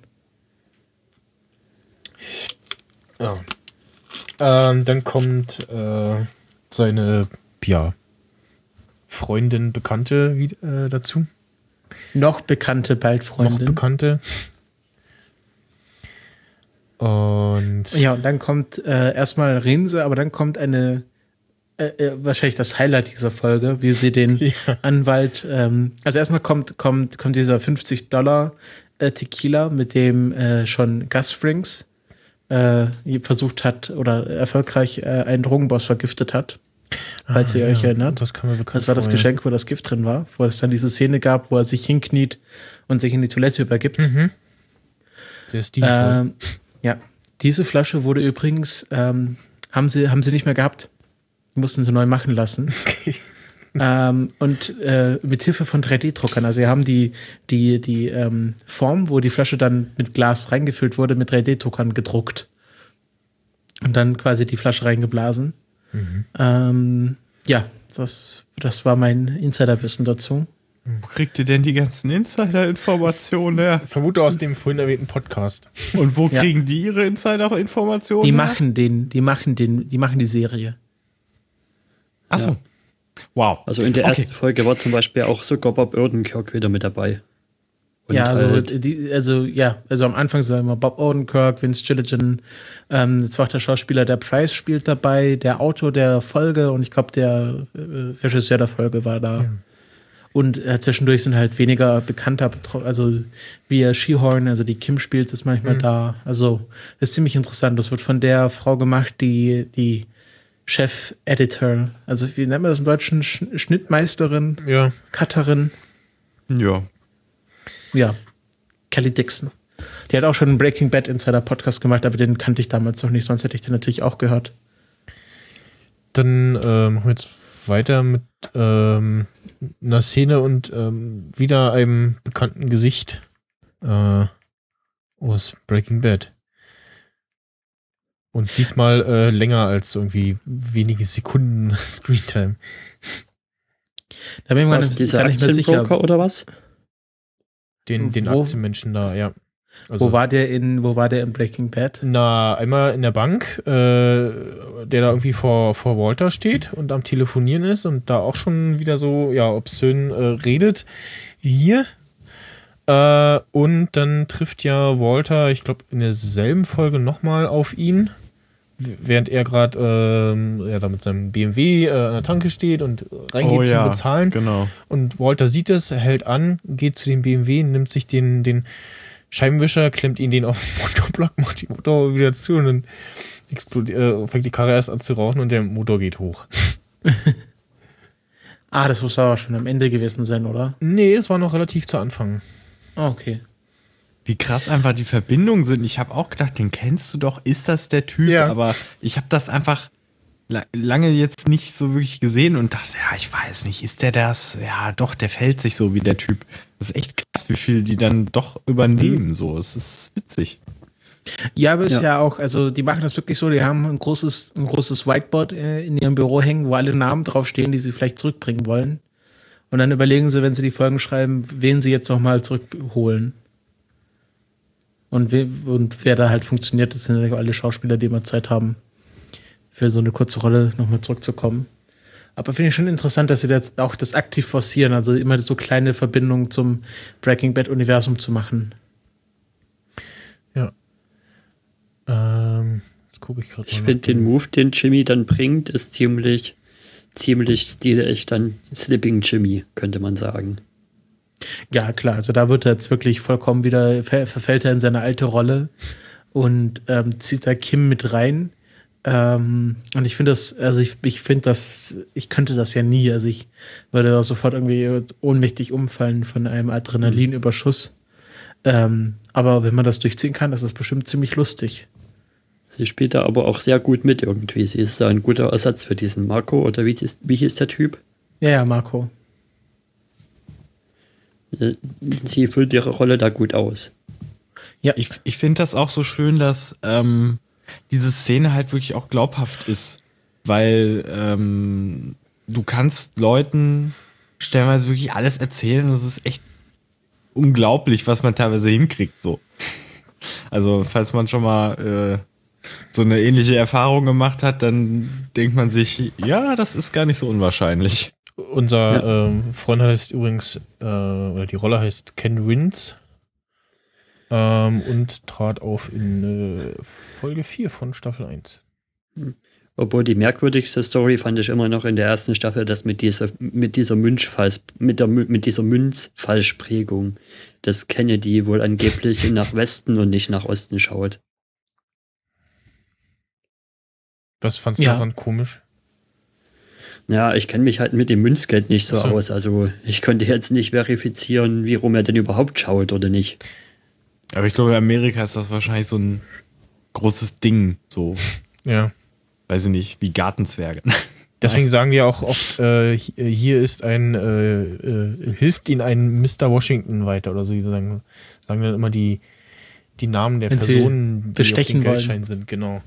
Ja. Ähm, dann kommt äh, seine, ja, Freundin, Bekannte äh, dazu. Noch bekannte, bald Freundin. Noch bekannte. Und. Ja, und dann kommt äh, erstmal Rinse, aber dann kommt eine äh, äh, wahrscheinlich das Highlight dieser Folge, wie sie den [laughs] ja. Anwalt, ähm, also erstmal kommt, kommt, kommt dieser 50 Dollar äh, Tequila, mit dem äh, schon Gus Frings äh, versucht hat oder erfolgreich einen Drogenboss vergiftet hat. Falls ah, ihr ja, euch erinnert. Das, das war das. Geschenk, wo das Gift drin war, wo es dann diese Szene gab, wo er sich hinkniet und sich in die Toilette übergibt. Mhm. Sehr stilvoll. Ähm, ja, diese Flasche wurde übrigens, ähm, haben, sie, haben sie nicht mehr gehabt mussten sie neu machen lassen. Okay. [laughs] ähm, und äh, mit Hilfe von 3D-Druckern. Also sie haben die, die, die ähm, Form, wo die Flasche dann mit Glas reingefüllt wurde, mit 3D-Druckern gedruckt. Und dann quasi die Flasche reingeblasen. Mhm. Ähm, ja, das, das war mein Insiderwissen dazu. Wo kriegt ihr denn die ganzen Insider-Informationen her? Vermute aus dem vorhin erwähnten Podcast. Und wo kriegen ja. die ihre Insider-Informationen? Die machen den, die machen den, die machen die Serie. Achso. Ja. Wow. Also in der okay. ersten Folge war zum Beispiel auch sogar Bob Odenkirk wieder mit dabei. Und ja, also, halt die, also ja, also am Anfang war immer Bob Odenkirk, Vince Gilligan, ähm, jetzt war auch der Schauspieler der Price spielt dabei, der Autor der Folge und ich glaube der äh, Regisseur der Folge war da. Ja. Und äh, zwischendurch sind halt weniger bekannter, also wie Shehorn, also die Kim spielt, ist manchmal mhm. da. Also ist ziemlich interessant. Das wird von der Frau gemacht, die die Chef-Editor. Also wie nennt man das im Deutschen? Sch Schnittmeisterin? Ja. Cutterin? Ja. Ja. Kelly Dixon. Die hat auch schon einen Breaking Bad Insider Podcast gemacht, aber den kannte ich damals noch nicht, sonst hätte ich den natürlich auch gehört. Dann äh, machen wir jetzt weiter mit ähm, einer Szene und ähm, wieder einem bekannten Gesicht äh, aus Breaking Bad. Und diesmal äh, länger als irgendwie wenige Sekunden [laughs] Screentime. Da bin ich mir gar nicht mehr sicher. oder was? Den, den wo, Aktienmenschen da, ja. Also, wo war der in, wo war der in Breaking Bad? Na, einmal in der Bank, äh, der da irgendwie vor, vor Walter steht und am Telefonieren ist und da auch schon wieder so, ja, obszön äh, redet. Hier. Äh, und dann trifft ja Walter, ich glaube, in derselben Folge nochmal auf ihn während er gerade ähm, ja, da mit seinem BMW äh, an der Tanke steht und reingeht oh, zum ja, Bezahlen. Genau. Und Walter sieht es, hält an, geht zu dem BMW, nimmt sich den, den Scheibenwischer, klemmt ihn den auf den Motorblock, macht die Motor wieder zu und dann explodiert, äh, fängt die Karre erst an zu rauchen und der Motor geht hoch. [laughs] ah, das muss aber schon am Ende gewesen sein, oder? Nee, es war noch relativ zu Anfang. Ah, okay wie krass einfach die Verbindungen sind. Ich habe auch gedacht, den kennst du doch, ist das der Typ? Ja. Aber ich habe das einfach lange jetzt nicht so wirklich gesehen und dachte, ja, ich weiß nicht, ist der das? Ja, doch, der fällt sich so wie der Typ. Das ist echt krass, wie viel die dann doch übernehmen. So, es ist witzig. Ja, aber ist ja. ja. auch, also die machen das wirklich so, die haben ein großes, ein großes Whiteboard äh, in ihrem Büro hängen, wo alle Namen draufstehen, die sie vielleicht zurückbringen wollen. Und dann überlegen sie, wenn sie die Folgen schreiben, wen sie jetzt nochmal zurückholen. Und, we und wer da halt funktioniert, das sind ja alle Schauspieler, die immer Zeit haben, für so eine kurze Rolle nochmal zurückzukommen. Aber finde ich schon interessant, dass sie jetzt auch das aktiv forcieren, also immer so kleine Verbindungen zum Breaking Bad-Universum zu machen. Ja. Ähm, jetzt gucke ich gerade mal. Ich finde den Move, den Jimmy dann bringt, ist ziemlich, ziemlich stilecht dann Slipping Jimmy, könnte man sagen. Ja, klar. Also da wird er jetzt wirklich vollkommen wieder, ver verfällt er in seine alte Rolle und ähm, zieht da Kim mit rein, Ähm, und ich finde das, also ich, ich finde das, ich könnte das ja nie. Also ich würde da sofort irgendwie ohnmächtig umfallen von einem Adrenalinüberschuss. Ähm, aber wenn man das durchziehen kann, ist das bestimmt ziemlich lustig. Sie spielt da aber auch sehr gut mit irgendwie. Sie ist da ein guter Ersatz für diesen Marco oder wie, ist, wie hieß der Typ? Ja, ja, Marco. Sie füllt ihre Rolle da gut aus. Ja. Ich, ich finde das auch so schön, dass ähm, diese Szene halt wirklich auch glaubhaft ist. Weil ähm, du kannst Leuten stellenweise wirklich alles erzählen. Das ist echt unglaublich, was man teilweise hinkriegt. So. Also, falls man schon mal äh, so eine ähnliche Erfahrung gemacht hat, dann denkt man sich, ja, das ist gar nicht so unwahrscheinlich. Unser ja. ähm, Freund heißt übrigens, äh, oder die Rolle heißt Ken Wins ähm, und trat auf in äh, Folge 4 von Staffel 1. Hm. Obwohl die merkwürdigste Story fand ich immer noch in der ersten Staffel, dass mit dieser, mit dieser Münzfalls, mit, der, mit dieser Münzfalschprägung, dass Kennedy wohl angeblich [laughs] nach Westen und nicht nach Osten schaut. Was fandst du ja. daran komisch? Ja, ich kenne mich halt mit dem Münzgeld nicht so, so, aus. Also ich konnte jetzt nicht verifizieren, wie rum er denn überhaupt schaut oder nicht. Aber ich glaube, in Amerika ist das wahrscheinlich so ein großes Ding. So. Ja. Weiß ich nicht, wie Gartenzwerge. [laughs] Deswegen sagen die auch oft, äh, hier ist ein, äh, äh, hilft ihnen ein Mr. Washington weiter oder so. Die sagen, sagen dann immer die, die Namen der Wenn Personen, die auf dem Geldschein sind, genau.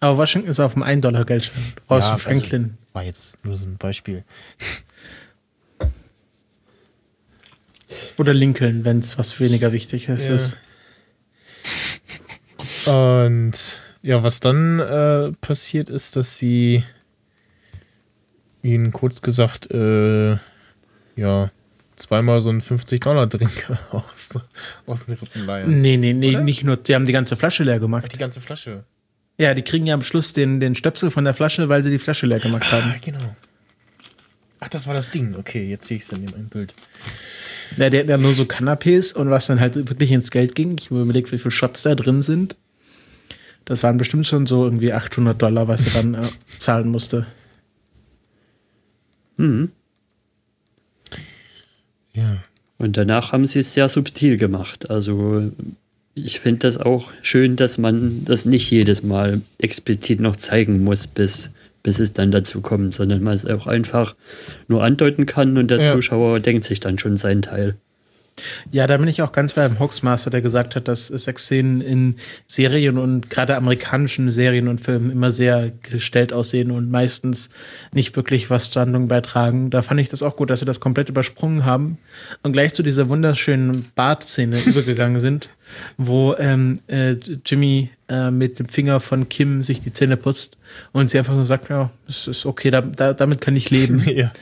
Aber Washington ist auf dem 1-Dollar-Geldschein. Brauchst ja, also Franklin. Also war jetzt nur so ein Beispiel. Oder Lincoln, wenn es was weniger wichtig ist. Ja. ist. Und ja, was dann äh, passiert ist, dass sie ihn kurz gesagt, äh, ja, zweimal so einen 50-Dollar-Drink [laughs] aus, aus den Rippen leihen. Nee, nee, nee, Oder? nicht nur, die haben die ganze Flasche leer gemacht. Ach, die ganze Flasche. Ja, die kriegen ja am Schluss den, den Stöpsel von der Flasche, weil sie die Flasche leer gemacht ah, haben. genau. Ach, das war das Ding. Okay, jetzt sehe ich es in dem Bild. Ja, der hat ja nur so Canapés und was dann halt wirklich ins Geld ging. Ich habe mir überlegt, wie viele Shots da drin sind. Das waren bestimmt schon so irgendwie 800 Dollar, was er dann äh, [laughs] zahlen musste. Mhm. Ja. Und danach haben sie es sehr subtil gemacht. Also ich finde das auch schön, dass man das nicht jedes Mal explizit noch zeigen muss, bis, bis es dann dazu kommt, sondern man es auch einfach nur andeuten kann und der ja. Zuschauer denkt sich dann schon seinen Teil. Ja, da bin ich auch ganz beim Hoaxmaster, der gesagt hat, dass Sexszenen in Serien und gerade amerikanischen Serien und Filmen immer sehr gestellt aussehen und meistens nicht wirklich was zur Handlung beitragen. Da fand ich das auch gut, dass sie das komplett übersprungen haben und gleich zu dieser wunderschönen Bartszene [laughs] übergegangen sind, wo ähm, äh, Jimmy äh, mit dem Finger von Kim sich die Zähne putzt und sie einfach nur sagt, ja, es ist okay, da, da, damit kann ich leben. [laughs] ja.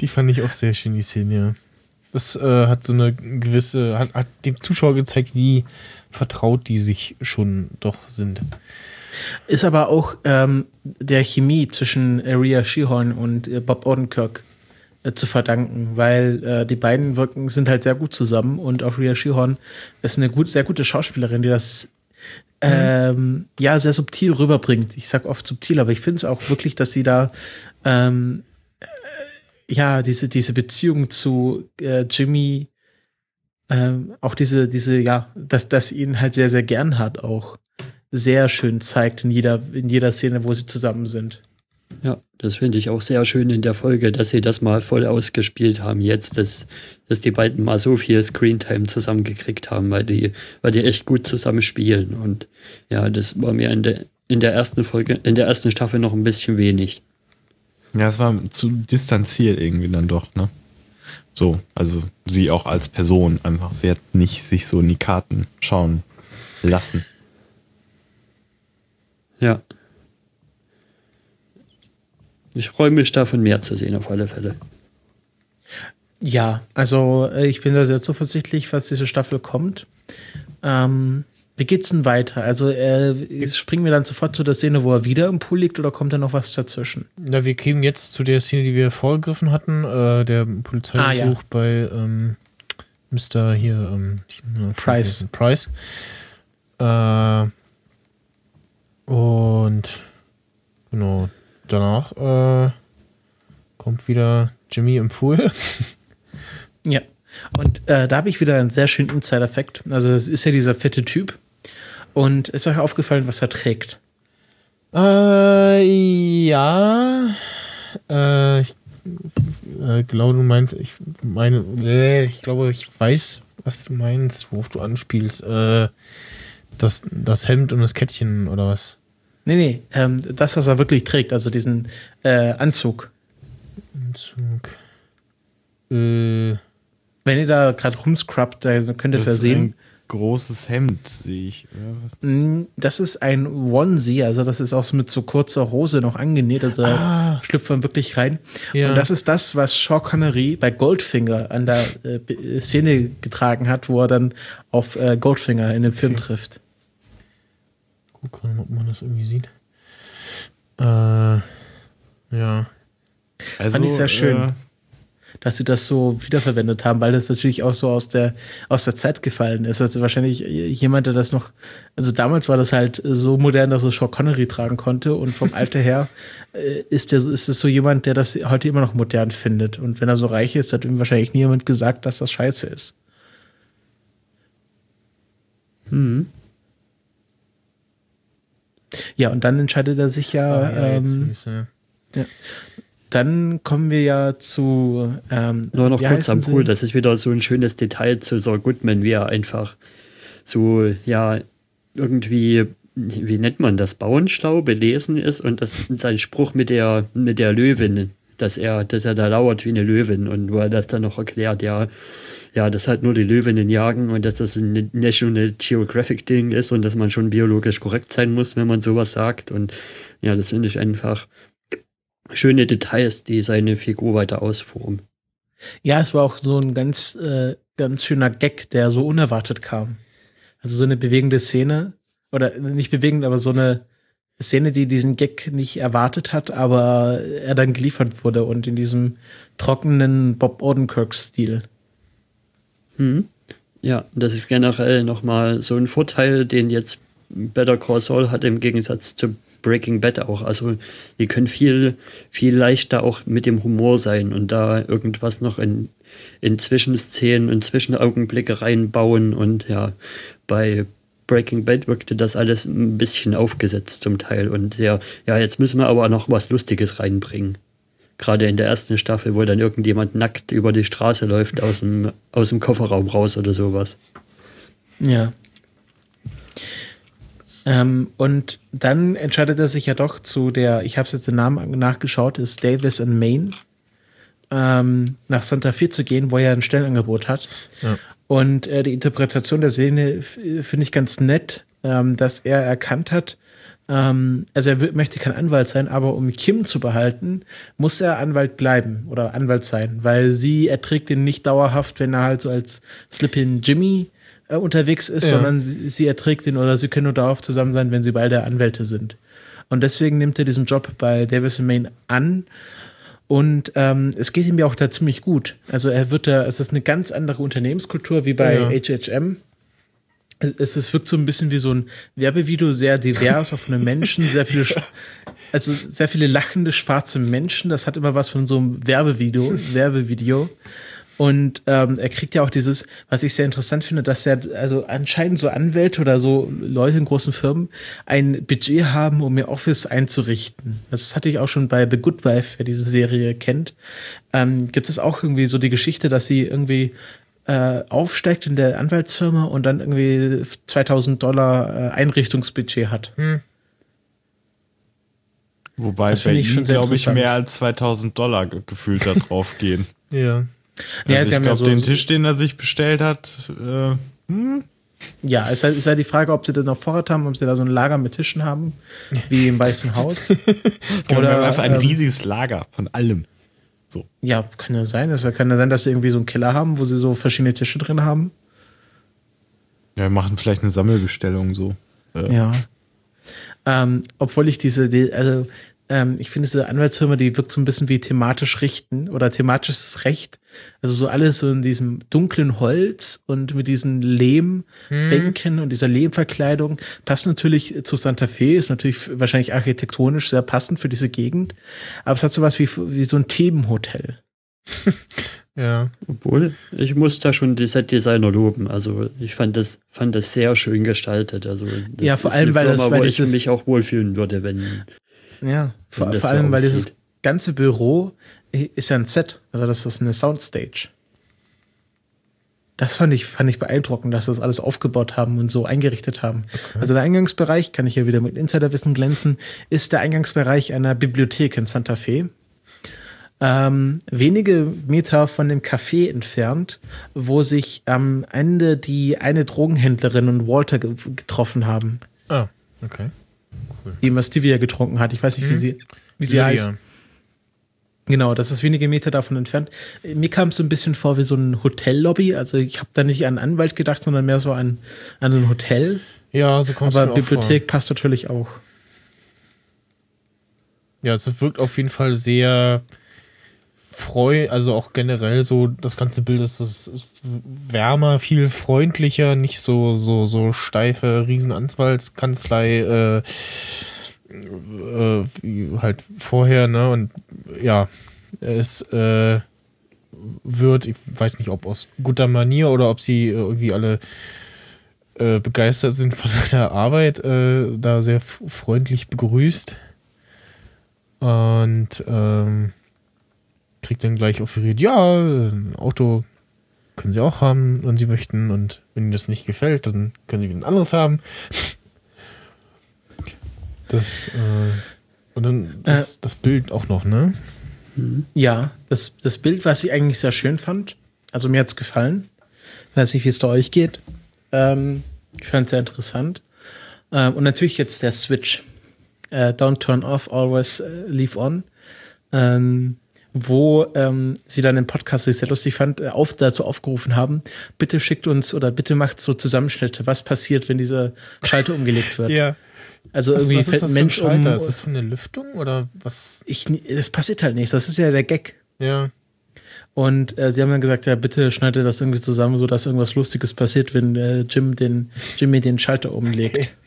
Die fand ich auch sehr schön, die Szene, ja. Das äh, hat so eine gewisse, hat, hat dem Zuschauer gezeigt, wie vertraut die sich schon doch sind. Ist aber auch ähm, der Chemie zwischen Rhea Shehorn und äh, Bob Odenkirk äh, zu verdanken, weil äh, die beiden wirken, sind halt sehr gut zusammen und auch Rhea Shehorn ist eine gut, sehr gute Schauspielerin, die das mhm. ja sehr subtil rüberbringt. Ich sag oft subtil, aber ich finde es auch wirklich, dass sie da ähm, ja, diese, diese Beziehung zu äh, Jimmy, ähm, auch diese, diese, ja, dass, dass ihn halt sehr, sehr gern hat, auch sehr schön zeigt in jeder, in jeder Szene, wo sie zusammen sind. Ja, das finde ich auch sehr schön in der Folge, dass sie das mal voll ausgespielt haben jetzt, dass, dass die beiden mal so viel Screentime zusammengekriegt haben, weil die, weil die echt gut zusammen spielen. Und ja, das war mir in der, in der ersten Folge, in der ersten Staffel noch ein bisschen wenig. Ja, es war zu distanziert irgendwie dann doch, ne? So, also sie auch als Person einfach. Sie hat nicht sich so in die Karten schauen lassen. Ja. Ich freue mich davon mehr zu sehen, auf alle Fälle. Ja, also äh, ich bin da sehr zuversichtlich, was diese Staffel kommt. Ähm, wie geht's denn weiter? Also äh, springen wir dann sofort zu der Szene, wo er wieder im Pool liegt oder kommt da noch was dazwischen? Na, wir kämen jetzt zu der Szene, die wir vorgegriffen hatten, äh, der Polizeibesuch ah, ja. bei ähm, Mr. hier ähm, Price. Price. Äh, Und genau, danach äh, kommt wieder Jimmy im Pool. [laughs] ja. Und äh, da habe ich wieder einen sehr schönen Inside-Effekt. Also, das ist ja dieser fette Typ. Und ist euch aufgefallen, was er trägt? Äh, ja. Äh, ich äh, glaube, du meinst, ich meine, äh, ich glaube, ich weiß, was du meinst, worauf du anspielst. Äh, das, das Hemd und das Kettchen oder was? Nee, nee, ähm, das, was er wirklich trägt, also diesen äh, Anzug. Anzug. Äh, Wenn ihr da gerade rumscrubbt, dann könnt ihr es ja sehen großes Hemd, sehe ich. Mm, das ist ein Onesie, also das ist auch so mit so kurzer Hose noch angenäht, also ah. da schlüpft man wirklich rein. Ja. Und das ist das, was Sean Connery bei Goldfinger an der äh, Szene getragen hat, wo er dann auf äh, Goldfinger in dem Film okay. trifft. Guck mal, ob man das irgendwie sieht. Äh, ja. Also, Fand ich sehr schön. Dass sie das so wiederverwendet haben, weil das natürlich auch so aus der, aus der Zeit gefallen ist. Also wahrscheinlich jemand, der das noch, also damals war das halt so modern, dass er Sean Connery tragen konnte und vom Alter her äh, ist, der, ist es so jemand, der das heute immer noch modern findet. Und wenn er so reich ist, hat ihm wahrscheinlich niemand gesagt, dass das scheiße ist. Hm. Ja, und dann entscheidet er sich ja, ah, ja, ähm, ja. Dann kommen wir ja zu. Ähm, Nur noch kurz am Pool, das ist wieder so ein schönes Detail zu Sir Goodman, wie er einfach so, ja, irgendwie, wie nennt man das, bauernschlau belesen ist und das sein Spruch mit der, mit der Löwin, dass er, dass er da lauert wie eine Löwin und wo er das dann noch erklärt, ja, ja, dass halt nur die Löwinnen jagen und dass das ein National Geographic Ding ist und dass man schon biologisch korrekt sein muss, wenn man sowas sagt und ja, das finde ich einfach schöne Details, die seine Figur weiter ausformen. Ja, es war auch so ein ganz, äh, ganz schöner Gag, der so unerwartet kam. Also so eine bewegende Szene, oder nicht bewegend, aber so eine Szene, die diesen Gag nicht erwartet hat, aber er dann geliefert wurde und in diesem trockenen Bob Odenkirk-Stil. Hm. Ja, das ist generell nochmal so ein Vorteil, den jetzt Better Call Saul hat im Gegensatz zu Breaking Bad auch. Also die können viel, viel leichter auch mit dem Humor sein und da irgendwas noch in, in Zwischenszenen und Zwischenaugenblicke reinbauen. Und ja, bei Breaking Bad wirkte das alles ein bisschen aufgesetzt zum Teil. Und ja, ja, jetzt müssen wir aber noch was Lustiges reinbringen. Gerade in der ersten Staffel, wo dann irgendjemand nackt über die Straße läuft aus dem, aus dem Kofferraum raus oder sowas. Ja, ähm, und dann entscheidet er sich ja doch zu der, ich habe jetzt den Namen nachgeschaut, ist Davis in Maine, ähm, nach Santa Fe zu gehen, wo er ein Stellenangebot hat. Ja. Und äh, die Interpretation der Szene finde ich ganz nett, ähm, dass er erkannt hat, ähm, also er möchte kein Anwalt sein, aber um Kim zu behalten, muss er Anwalt bleiben oder Anwalt sein, weil sie erträgt ihn nicht dauerhaft, wenn er halt so als Slip-in Jimmy unterwegs ist, ja. sondern sie, sie, erträgt ihn oder sie können nur darauf zusammen sein, wenn sie beide Anwälte sind. Und deswegen nimmt er diesen Job bei Davis Main an. Und ähm, es geht ihm ja auch da ziemlich gut. Also er wird da, es ist eine ganz andere Unternehmenskultur wie bei ja. HHM. Es, es wirkt so ein bisschen wie so ein Werbevideo, sehr divers, auf offene Menschen, sehr viele, [laughs] also sehr viele lachende schwarze Menschen. Das hat immer was von so einem Werbevideo, Werbevideo. Und ähm, er kriegt ja auch dieses, was ich sehr interessant finde, dass er, also anscheinend so Anwälte oder so Leute in großen Firmen ein Budget haben, um ihr Office einzurichten. Das hatte ich auch schon bei The Good Wife, wer diese Serie kennt. Ähm, gibt es auch irgendwie so die Geschichte, dass sie irgendwie äh, aufsteigt in der Anwaltsfirma und dann irgendwie 2000 Dollar äh, Einrichtungsbudget hat. Hm. Wobei das bei ihm, glaube ich, mehr als 2000 Dollar gefühlt da drauf gehen. [laughs] ja. Ja, also ich glaube, ja so den Tisch, den er sich bestellt hat, äh, hm? Ja, ist halt, ist halt die Frage, ob sie da noch Vorrat haben, ob sie da so ein Lager mit Tischen haben, wie im Weißen Haus. [laughs] Oder einfach ein ähm, riesiges Lager von allem. So. Ja, kann ja sein. Es kann ja sein, dass sie irgendwie so einen Keller haben, wo sie so verschiedene Tische drin haben. Ja, wir machen vielleicht eine Sammelbestellung so. Äh. Ja. Ähm, obwohl ich diese, also ähm, ich finde diese Anwaltsfirma, die wirkt so ein bisschen wie thematisch richten oder thematisches Recht. Also so alles so in diesem dunklen Holz und mit diesen Lehmbänken hm. und dieser Lehmverkleidung. Passt natürlich zu Santa Fe, ist natürlich wahrscheinlich architektonisch sehr passend für diese Gegend. Aber es hat so was wie, wie so ein Themenhotel. [laughs] Ja. Obwohl, ich muss da schon die Set-Designer loben. Also ich fand das, fand das sehr schön gestaltet. Also ja, vor allem, weil, Firma, das, weil ich mich auch wohlfühlen würde, wenn. Ja, vor, vor allem, so weil dieses ganze Büro ist ja ein Set. Also das ist eine Soundstage. Das fand ich, fand ich beeindruckend, dass das alles aufgebaut haben und so eingerichtet haben. Okay. Also der Eingangsbereich, kann ich hier wieder mit Insiderwissen glänzen, ist der Eingangsbereich einer Bibliothek in Santa Fe ähm, wenige Meter von dem Café entfernt, wo sich am Ende die eine Drogenhändlerin und Walter ge getroffen haben. Ah, okay. Cool. Die immer Stevia getrunken hat. Ich weiß nicht, mhm. wie sie, wie sie heißt. Genau, das ist wenige Meter davon entfernt. Mir kam es so ein bisschen vor wie so ein Hotellobby. Also ich habe da nicht an einen Anwalt gedacht, sondern mehr so an, an ein Hotel. Ja, so kommt es Aber Bibliothek passt natürlich auch. Ja, es wirkt auf jeden Fall sehr freu, also auch generell so das ganze Bild ist, ist wärmer, viel freundlicher, nicht so so so steife Riesenanwaltskanzlei äh, äh, halt vorher, ne? Und ja, es äh, wird, ich weiß nicht, ob aus guter Manier oder ob sie irgendwie alle äh, begeistert sind von [laughs] seiner Arbeit, äh, da sehr freundlich begrüßt. Und ähm, kriegt dann gleich offeriert, ja, ein Auto können sie auch haben, wenn sie möchten. Und wenn ihnen das nicht gefällt, dann können sie wieder ein anderes haben. [laughs] Das, äh, und dann das, äh, das, Bild auch noch, ne? Ja, das, das Bild, was ich eigentlich sehr schön fand, also mir hat es gefallen. Weiß nicht, wie es da euch geht. Ähm, ich fand es sehr interessant. Ähm, und natürlich jetzt der Switch. Äh, don't turn off, always uh, leave on. Ähm, wo ähm, sie dann im Podcast, das ich sehr lustig fand, äh, auf, dazu aufgerufen haben, bitte schickt uns oder bitte macht so Zusammenschnitte, was passiert, wenn dieser Schalter umgelegt [laughs] wird. ja. Also was, irgendwie was fällt ein Mensch ein um. Ist das von der Lüftung oder was? Ich, das passiert halt nicht. Das ist ja der Gag. Ja. Und äh, sie haben dann gesagt, ja, bitte schneidet das irgendwie zusammen, so dass irgendwas Lustiges passiert, wenn äh, Jim den, Jimmy den Schalter umlegt. Okay. [laughs]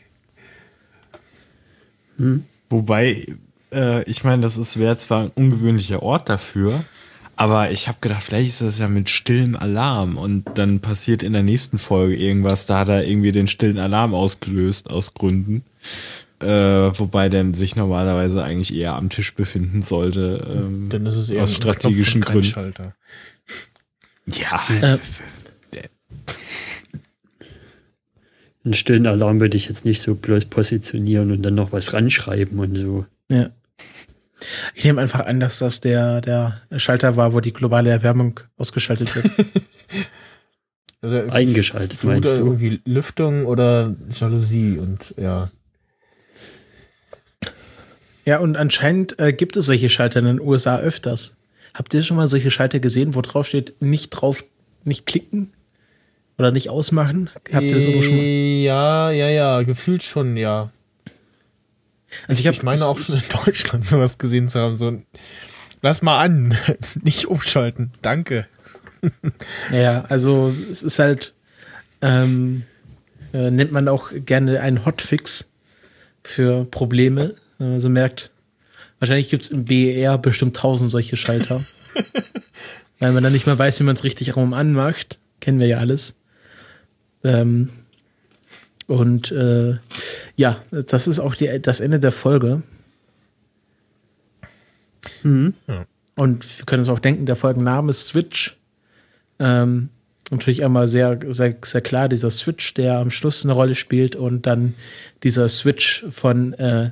Hm. Wobei, äh, ich meine, das ist wäre zwar ein ungewöhnlicher Ort dafür, aber ich habe gedacht, vielleicht ist das ja mit stillem Alarm und dann passiert in der nächsten Folge irgendwas, da hat er irgendwie den stillen Alarm ausgelöst aus Gründen. Äh, wobei der sich normalerweise eigentlich eher am Tisch befinden sollte. Ähm, dann ist es eher aus strategischen Gründen. Ja. Äh, einen stillen Alarm würde ich jetzt nicht so bloß positionieren und dann noch was ranschreiben und so. Ja. Ich nehme einfach an, dass das der, der Schalter war, wo die globale Erwärmung ausgeschaltet wird. [laughs] also Eingeschaltet, meinst du? irgendwie Lüftung oder Jalousie und ja. Ja, und anscheinend äh, gibt es solche Schalter in den USA öfters. Habt ihr schon mal solche Schalter gesehen, wo drauf steht, nicht drauf, nicht klicken? Oder nicht ausmachen? Habt ihr das irgendwo schon mal? Ja, ja, ja, gefühlt schon, ja. Also ich, ich meine auch schon in Deutschland sowas gesehen zu haben. So, lass mal an, [laughs] nicht umschalten. Danke. Ja, also es ist halt, ähm, äh, nennt man auch gerne einen Hotfix für Probleme. Also merkt, wahrscheinlich gibt es im BER bestimmt tausend solche Schalter. [laughs] Weil man dann nicht mehr weiß, wie man es richtig rum anmacht. Kennen wir ja alles. Ähm, und äh, ja, das ist auch die, das Ende der Folge. Mhm. Ja. Und wir können uns auch denken, der Folgenname ist Switch. Ähm, natürlich einmal sehr, sehr, sehr klar dieser Switch, der am Schluss eine Rolle spielt und dann dieser Switch von äh,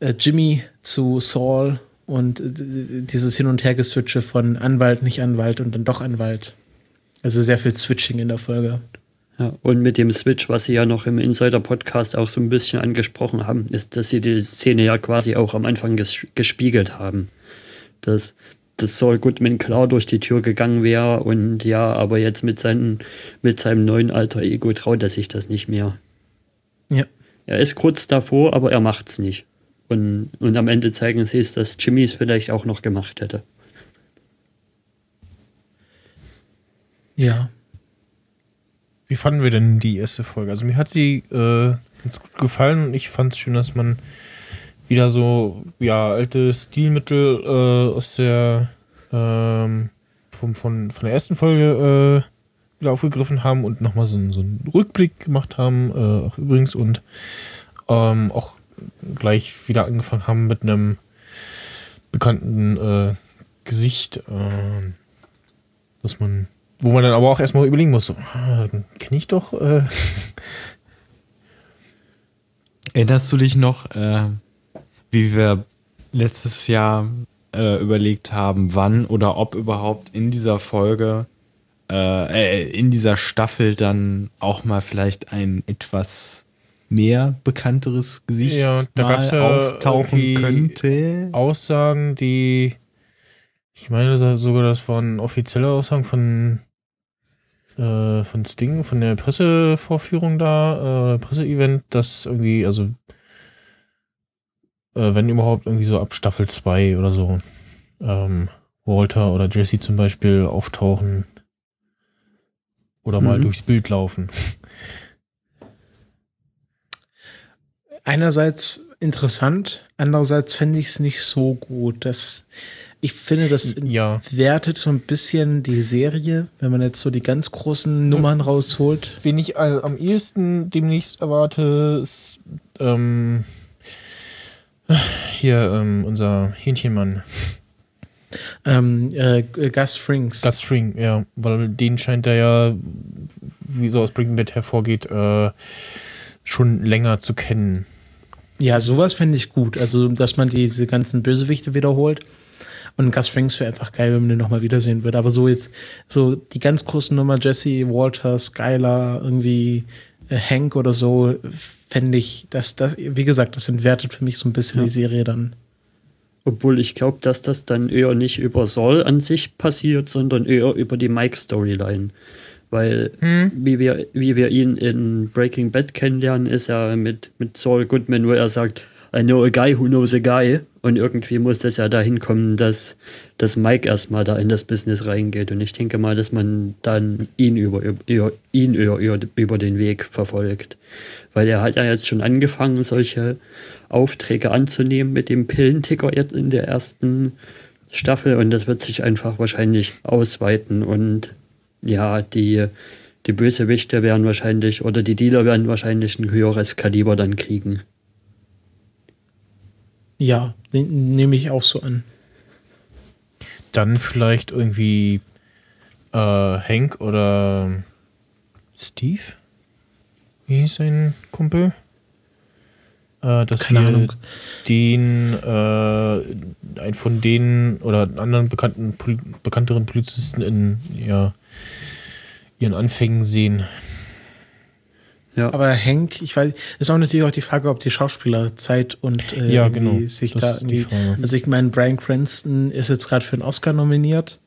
äh, Jimmy zu Saul und äh, dieses Hin- und Hergeswitche von Anwalt, nicht Anwalt und dann doch Anwalt. Also sehr viel Switching in der Folge. Ja, und mit dem Switch, was Sie ja noch im Insider-Podcast auch so ein bisschen angesprochen haben, ist, dass Sie die Szene ja quasi auch am Anfang ges gespiegelt haben. Dass, dass Saul Goodman klar durch die Tür gegangen wäre und ja, aber jetzt mit, seinen, mit seinem neuen alter Ego traut er sich das nicht mehr. Ja. Er ist kurz davor, aber er macht's nicht. Und, und am Ende zeigen sie es, dass Jimmy es vielleicht auch noch gemacht hätte. Ja. Wie fanden wir denn die erste Folge? Also mir hat sie äh, ganz gut gefallen und ich fand es schön, dass man wieder so ja alte Stilmittel äh, aus der ähm, vom, von, von der ersten Folge äh, wieder aufgegriffen haben und nochmal so, so einen Rückblick gemacht haben, äh, auch übrigens und ähm, auch gleich wieder angefangen haben mit einem bekannten äh, Gesicht, äh, dass man, wo man dann aber auch erstmal überlegen muss, so, ah, kenne ich doch. Äh. [laughs] Erinnerst du dich noch, äh, wie wir letztes Jahr äh, überlegt haben, wann oder ob überhaupt in dieser Folge, äh, äh in dieser Staffel dann auch mal vielleicht ein etwas mehr bekannteres Gesicht ja, da mal ja auftauchen könnte. Aussagen, die ich meine sogar, das waren offizielle Aussagen von äh, von Sting, von der Pressevorführung da, äh, Presseevent, dass irgendwie, also äh, wenn überhaupt irgendwie so ab Staffel 2 oder so, ähm, Walter oder Jesse zum Beispiel auftauchen oder mhm. mal durchs Bild laufen. Einerseits interessant, andererseits fände ich es nicht so gut. Das, ich finde, das ja. wertet so ein bisschen die Serie, wenn man jetzt so die ganz großen Nummern rausholt. Wen ich äh, am ehesten demnächst erwarte, ist ähm, hier ähm, unser Hähnchenmann. Ähm, äh, Gus Frings. Gus Fring, ja, weil den scheint er ja, wie so aus Breaking Bad hervorgeht, äh, schon länger zu kennen. Ja, sowas fände ich gut. Also, dass man diese ganzen Bösewichte wiederholt. Und Gus Frings wäre einfach geil, wenn man den nochmal wiedersehen würde. Aber so jetzt, so die ganz großen Nummer, Jesse, Walter, Skylar, irgendwie äh, Hank oder so, fände ich, dass das, wie gesagt, das entwertet für mich so ein bisschen ja. die Serie dann. Obwohl ich glaube, dass das dann eher nicht über Saul an sich passiert, sondern eher über die Mike-Storyline. Weil, hm. wie, wir, wie wir ihn in Breaking Bad kennenlernen, ist er mit, mit Saul Goodman, wo er sagt, I know a guy who knows a guy. Und irgendwie muss das ja dahin kommen, dass, dass Mike erstmal da in das Business reingeht. Und ich denke mal, dass man dann ihn über, über ihn über, über den Weg verfolgt. Weil er hat ja jetzt schon angefangen, solche Aufträge anzunehmen mit dem Pillenticker jetzt in der ersten Staffel. Und das wird sich einfach wahrscheinlich ausweiten. Und ja, die, die Bösewichte werden wahrscheinlich, oder die Dealer werden wahrscheinlich ein höheres Kaliber dann kriegen. Ja, nehme ich auch so an. Dann vielleicht irgendwie äh, Hank oder Steve? Wie hieß sein Kumpel? Äh, dass Keine wir Ahnung. den, äh, einen von denen oder anderen bekannten, bekannteren Polizisten in ja, ihren Anfängen sehen. Ja. Aber Hank, ich weiß, ist auch natürlich auch die Frage, ob die Schauspieler Zeit und äh, ja, genau. sich das da irgendwie. Also ich meine, Brian Cranston ist jetzt gerade für einen Oscar nominiert.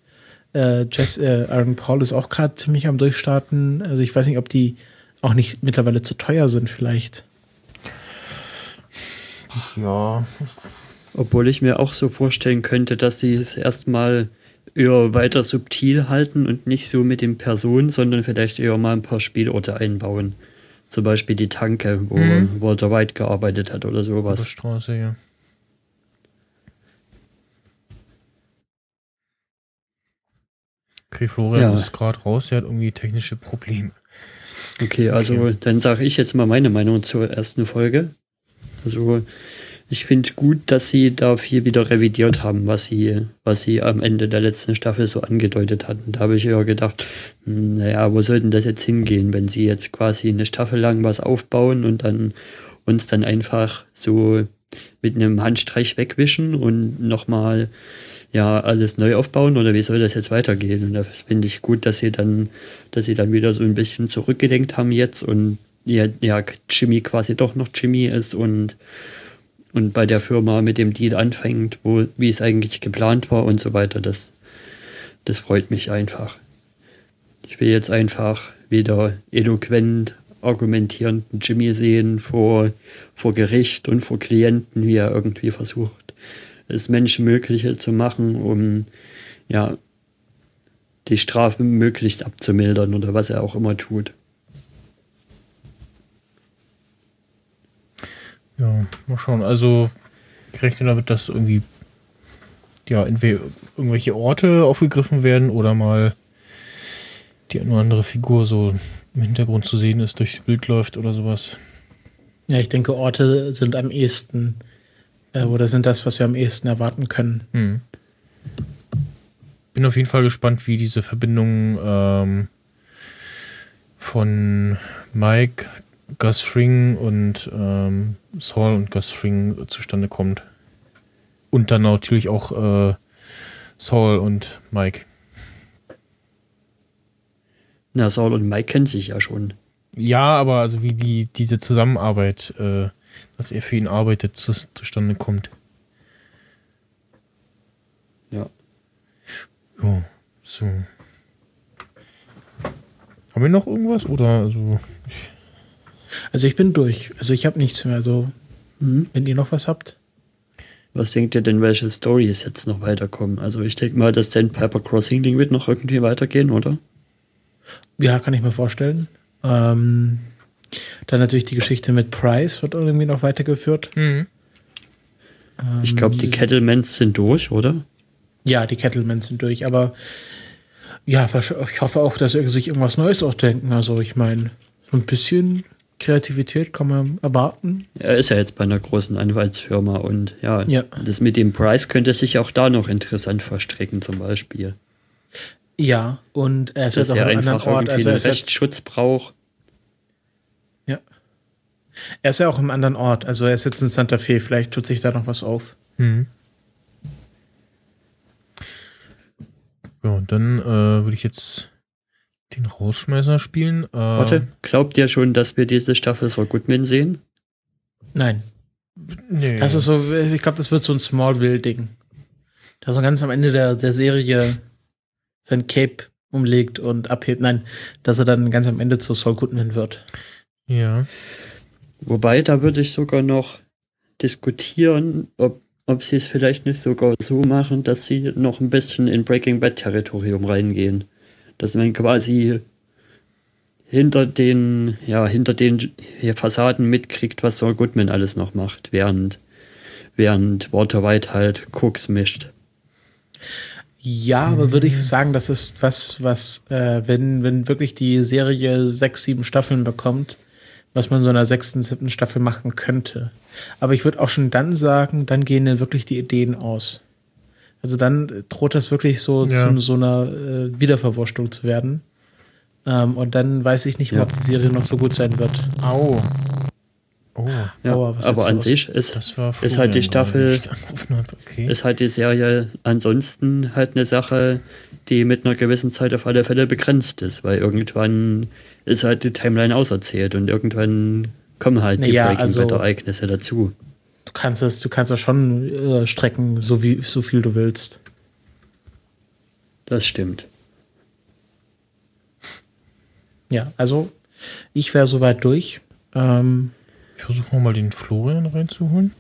Äh, Jess, äh, Aaron Paul ist auch gerade ziemlich am Durchstarten. Also ich weiß nicht, ob die auch nicht mittlerweile zu teuer sind, vielleicht. Ja. Obwohl ich mir auch so vorstellen könnte, dass sie es erstmal eher weiter subtil halten und nicht so mit den Personen, sondern vielleicht eher mal ein paar Spielorte einbauen. Zum Beispiel die Tanke, wo mhm. Walter White gearbeitet hat oder sowas. Auf der Straße, ja. Okay, Florian ja. ist gerade raus, der hat irgendwie technische Probleme. Okay, also okay. dann sage ich jetzt mal meine Meinung zur ersten Folge. Also ich finde gut, dass sie da viel wieder revidiert haben, was sie, was sie am Ende der letzten Staffel so angedeutet hatten. Da habe ich ja gedacht, hm, naja, wo sollten das jetzt hingehen, wenn sie jetzt quasi eine Staffel lang was aufbauen und dann uns dann einfach so mit einem Handstreich wegwischen und nochmal ja alles neu aufbauen oder wie soll das jetzt weitergehen? Und da finde ich gut, dass sie dann, dass sie dann wieder so ein bisschen zurückgedenkt haben jetzt und ja, ja Jimmy quasi doch noch Jimmy ist und und bei der Firma mit dem Deal anfängt, wo, wie es eigentlich geplant war und so weiter. Das, das freut mich einfach. Ich will jetzt einfach wieder eloquent argumentierenden Jimmy sehen vor, vor Gericht und vor Klienten, wie er irgendwie versucht, das Menschenmögliche zu machen, um ja die Strafe möglichst abzumildern oder was er auch immer tut. Ja, mal schauen. Also, ich rechne damit, dass irgendwie, ja, entweder irgendwelche Orte aufgegriffen werden oder mal die eine oder andere Figur so im Hintergrund zu sehen ist, durchs Bild läuft oder sowas. Ja, ich denke, Orte sind am ehesten, äh, oder sind das, was wir am ehesten erwarten können. Hm. Bin auf jeden Fall gespannt, wie diese Verbindung ähm, von Mike, Gus Fring und ähm, Saul und Gus Fring zustande kommt. Und dann natürlich auch äh, Saul und Mike. Na, Saul und Mike kennen sich ja schon. Ja, aber also wie die, diese Zusammenarbeit, äh, dass er für ihn arbeitet, zu, zustande kommt. Ja. Ja, so. Haben wir noch irgendwas? Oder also. Also ich bin durch. Also ich habe nichts mehr. Also, mhm. wenn ihr noch was habt. Was denkt ihr denn, welche Stories jetzt noch weiterkommen? Also ich denke mal, das Sandpiper Crossing Ding wird noch irgendwie weitergehen, oder? Ja, kann ich mir vorstellen. Ähm, dann natürlich die Geschichte mit Price wird irgendwie noch weitergeführt. Mhm. Ähm, ich glaube, die Kettlemans sind durch, oder? Ja, die Kettlemans sind durch, aber ja, ich hoffe auch, dass sie sich irgendwas Neues ausdenken. Also ich meine, so ein bisschen Kreativität kann man erwarten. Er ist ja jetzt bei einer großen Anwaltsfirma und ja, ja, das mit dem Price könnte sich auch da noch interessant verstricken, zum Beispiel. Ja, und er ist jetzt auch an einem anderen Ort. Also er Rechtsschutz braucht. Ja. Er ist ja auch im anderen Ort. Also er ist jetzt in Santa Fe. Vielleicht tut sich da noch was auf. Hm. Ja, und dann äh, würde ich jetzt den Rausschmeißer spielen. Äh, Warte, glaubt ihr schon, dass wir diese Staffel so Goodman sehen? Nein. Nee. Also so, ich glaube, das wird so ein Smallville-Ding. Da so ganz am Ende der, der Serie sein Cape umlegt und abhebt. Nein, dass er dann ganz am Ende zu Saul Goodman wird. Ja. Wobei, da würde ich sogar noch diskutieren, ob, ob sie es vielleicht nicht sogar so machen, dass sie noch ein bisschen in Breaking Bad Territorium reingehen. Dass man quasi hinter den, ja, hinter den Fassaden mitkriegt, was Saul Goodman alles noch macht, während, während Walter White halt Koks mischt. Ja, aber würde ich sagen, das ist was, was, äh, wenn, wenn wirklich die Serie sechs, sieben Staffeln bekommt, was man so in einer sechsten, siebten Staffel machen könnte. Aber ich würde auch schon dann sagen, dann gehen dann wirklich die Ideen aus. Also dann droht das wirklich so ja. zu so einer äh, Wiederverwurschtung zu werden. Ähm, und dann weiß ich nicht mehr, ja. ob die Serie noch so gut sein wird. Au. Oh, ja, Aua, aber an sich ist, ist halt die Staffel, okay. ist halt die Serie ansonsten halt eine Sache, die mit einer gewissen Zeit auf alle Fälle begrenzt ist, weil irgendwann ist halt die Timeline auserzählt und irgendwann kommen halt naja, die Breaking also, Bad Ereignisse dazu. Du kannst es, du kannst es schon äh, strecken, so wie so viel du willst. Das stimmt. Ja, also ich wäre soweit durch. Ähm, ich versuche mal den Florian reinzuholen.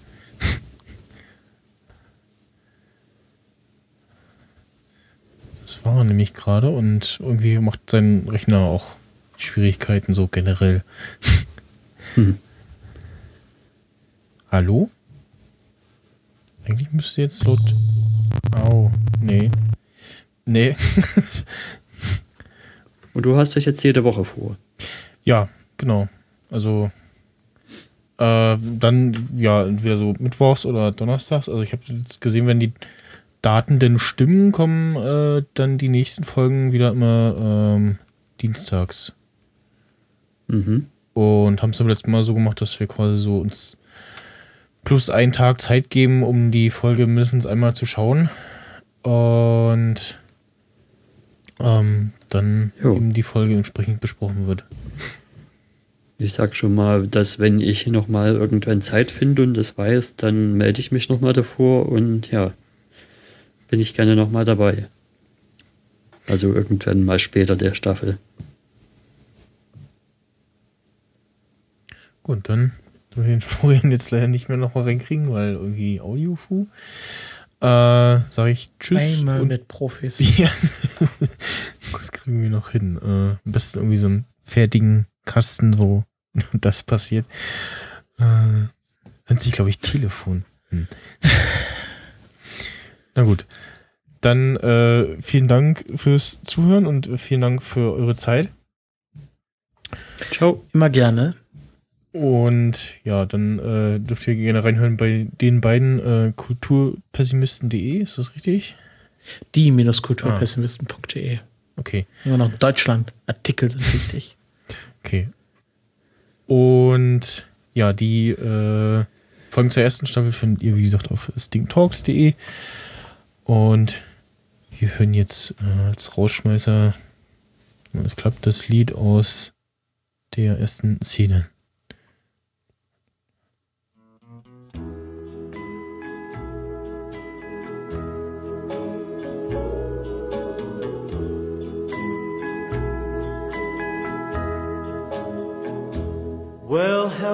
Das war er nämlich gerade und irgendwie macht sein Rechner auch Schwierigkeiten so generell. Hm. Hallo? Eigentlich müsste jetzt laut. Au, nee. Nee. [laughs] und du hast dich jetzt jede Woche vor. Ja, genau. Also äh, dann ja entweder so mittwochs oder donnerstags. Also ich habe jetzt gesehen, wenn die Daten denn stimmen, kommen äh, dann die nächsten Folgen wieder immer ähm, dienstags. Mhm. Und haben es beim letzten Mal so gemacht, dass wir quasi so uns plus einen Tag Zeit geben, um die Folge mindestens einmal zu schauen. Und ähm, dann jo. eben die Folge entsprechend besprochen wird. Ich sag schon mal, dass wenn ich nochmal irgendwann Zeit finde und das weiß, dann melde ich mich nochmal davor und ja, bin ich gerne nochmal dabei. Also irgendwann mal später der Staffel. Gut, dann wir den [laughs] Florian jetzt leider nicht mehr noch mal reinkriegen, weil irgendwie Audiofu. Äh, sag ich Tschüss. Einmal mit Profis. [laughs] Ja, das kriegen wir noch hin. Äh, am besten irgendwie so einen fertigen Kasten, wo [laughs] das passiert. Äh, nennt sich, glaube ich, Telefon. Hm. Na gut. Dann äh, vielen Dank fürs Zuhören und vielen Dank für eure Zeit. Ciao. Immer gerne. Und ja, dann äh, dürft ihr gerne reinhören bei den beiden äh, kulturpessimisten.de, ist das richtig? Die-kulturpessimisten.de. Ah. Okay. Immer noch Deutschland. Artikel sind wichtig. [laughs] Okay. Und ja, die äh, Folgen zur ersten Staffel findet ihr, wie gesagt, auf stingtalks.de. Und wir hören jetzt äh, als Rausschmeißer, es klappt, das Lied aus der ersten Szene.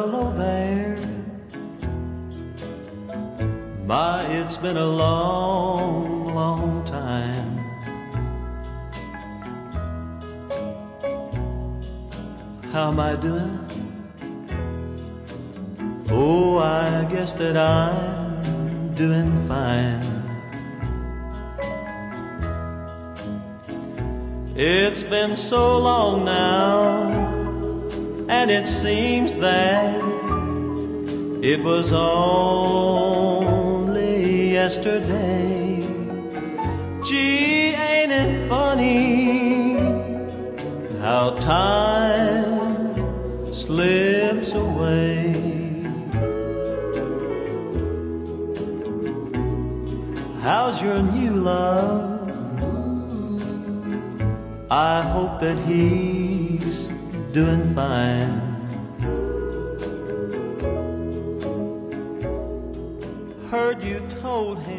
Hello there. My, it's been a long, long time. How am I doing? Oh, I guess that I'm doing fine. It's been so long now and it seems that it was only yesterday. Gee, ain't it funny how time slips away? How's your new love? I hope that he's doing fine. Heard you told him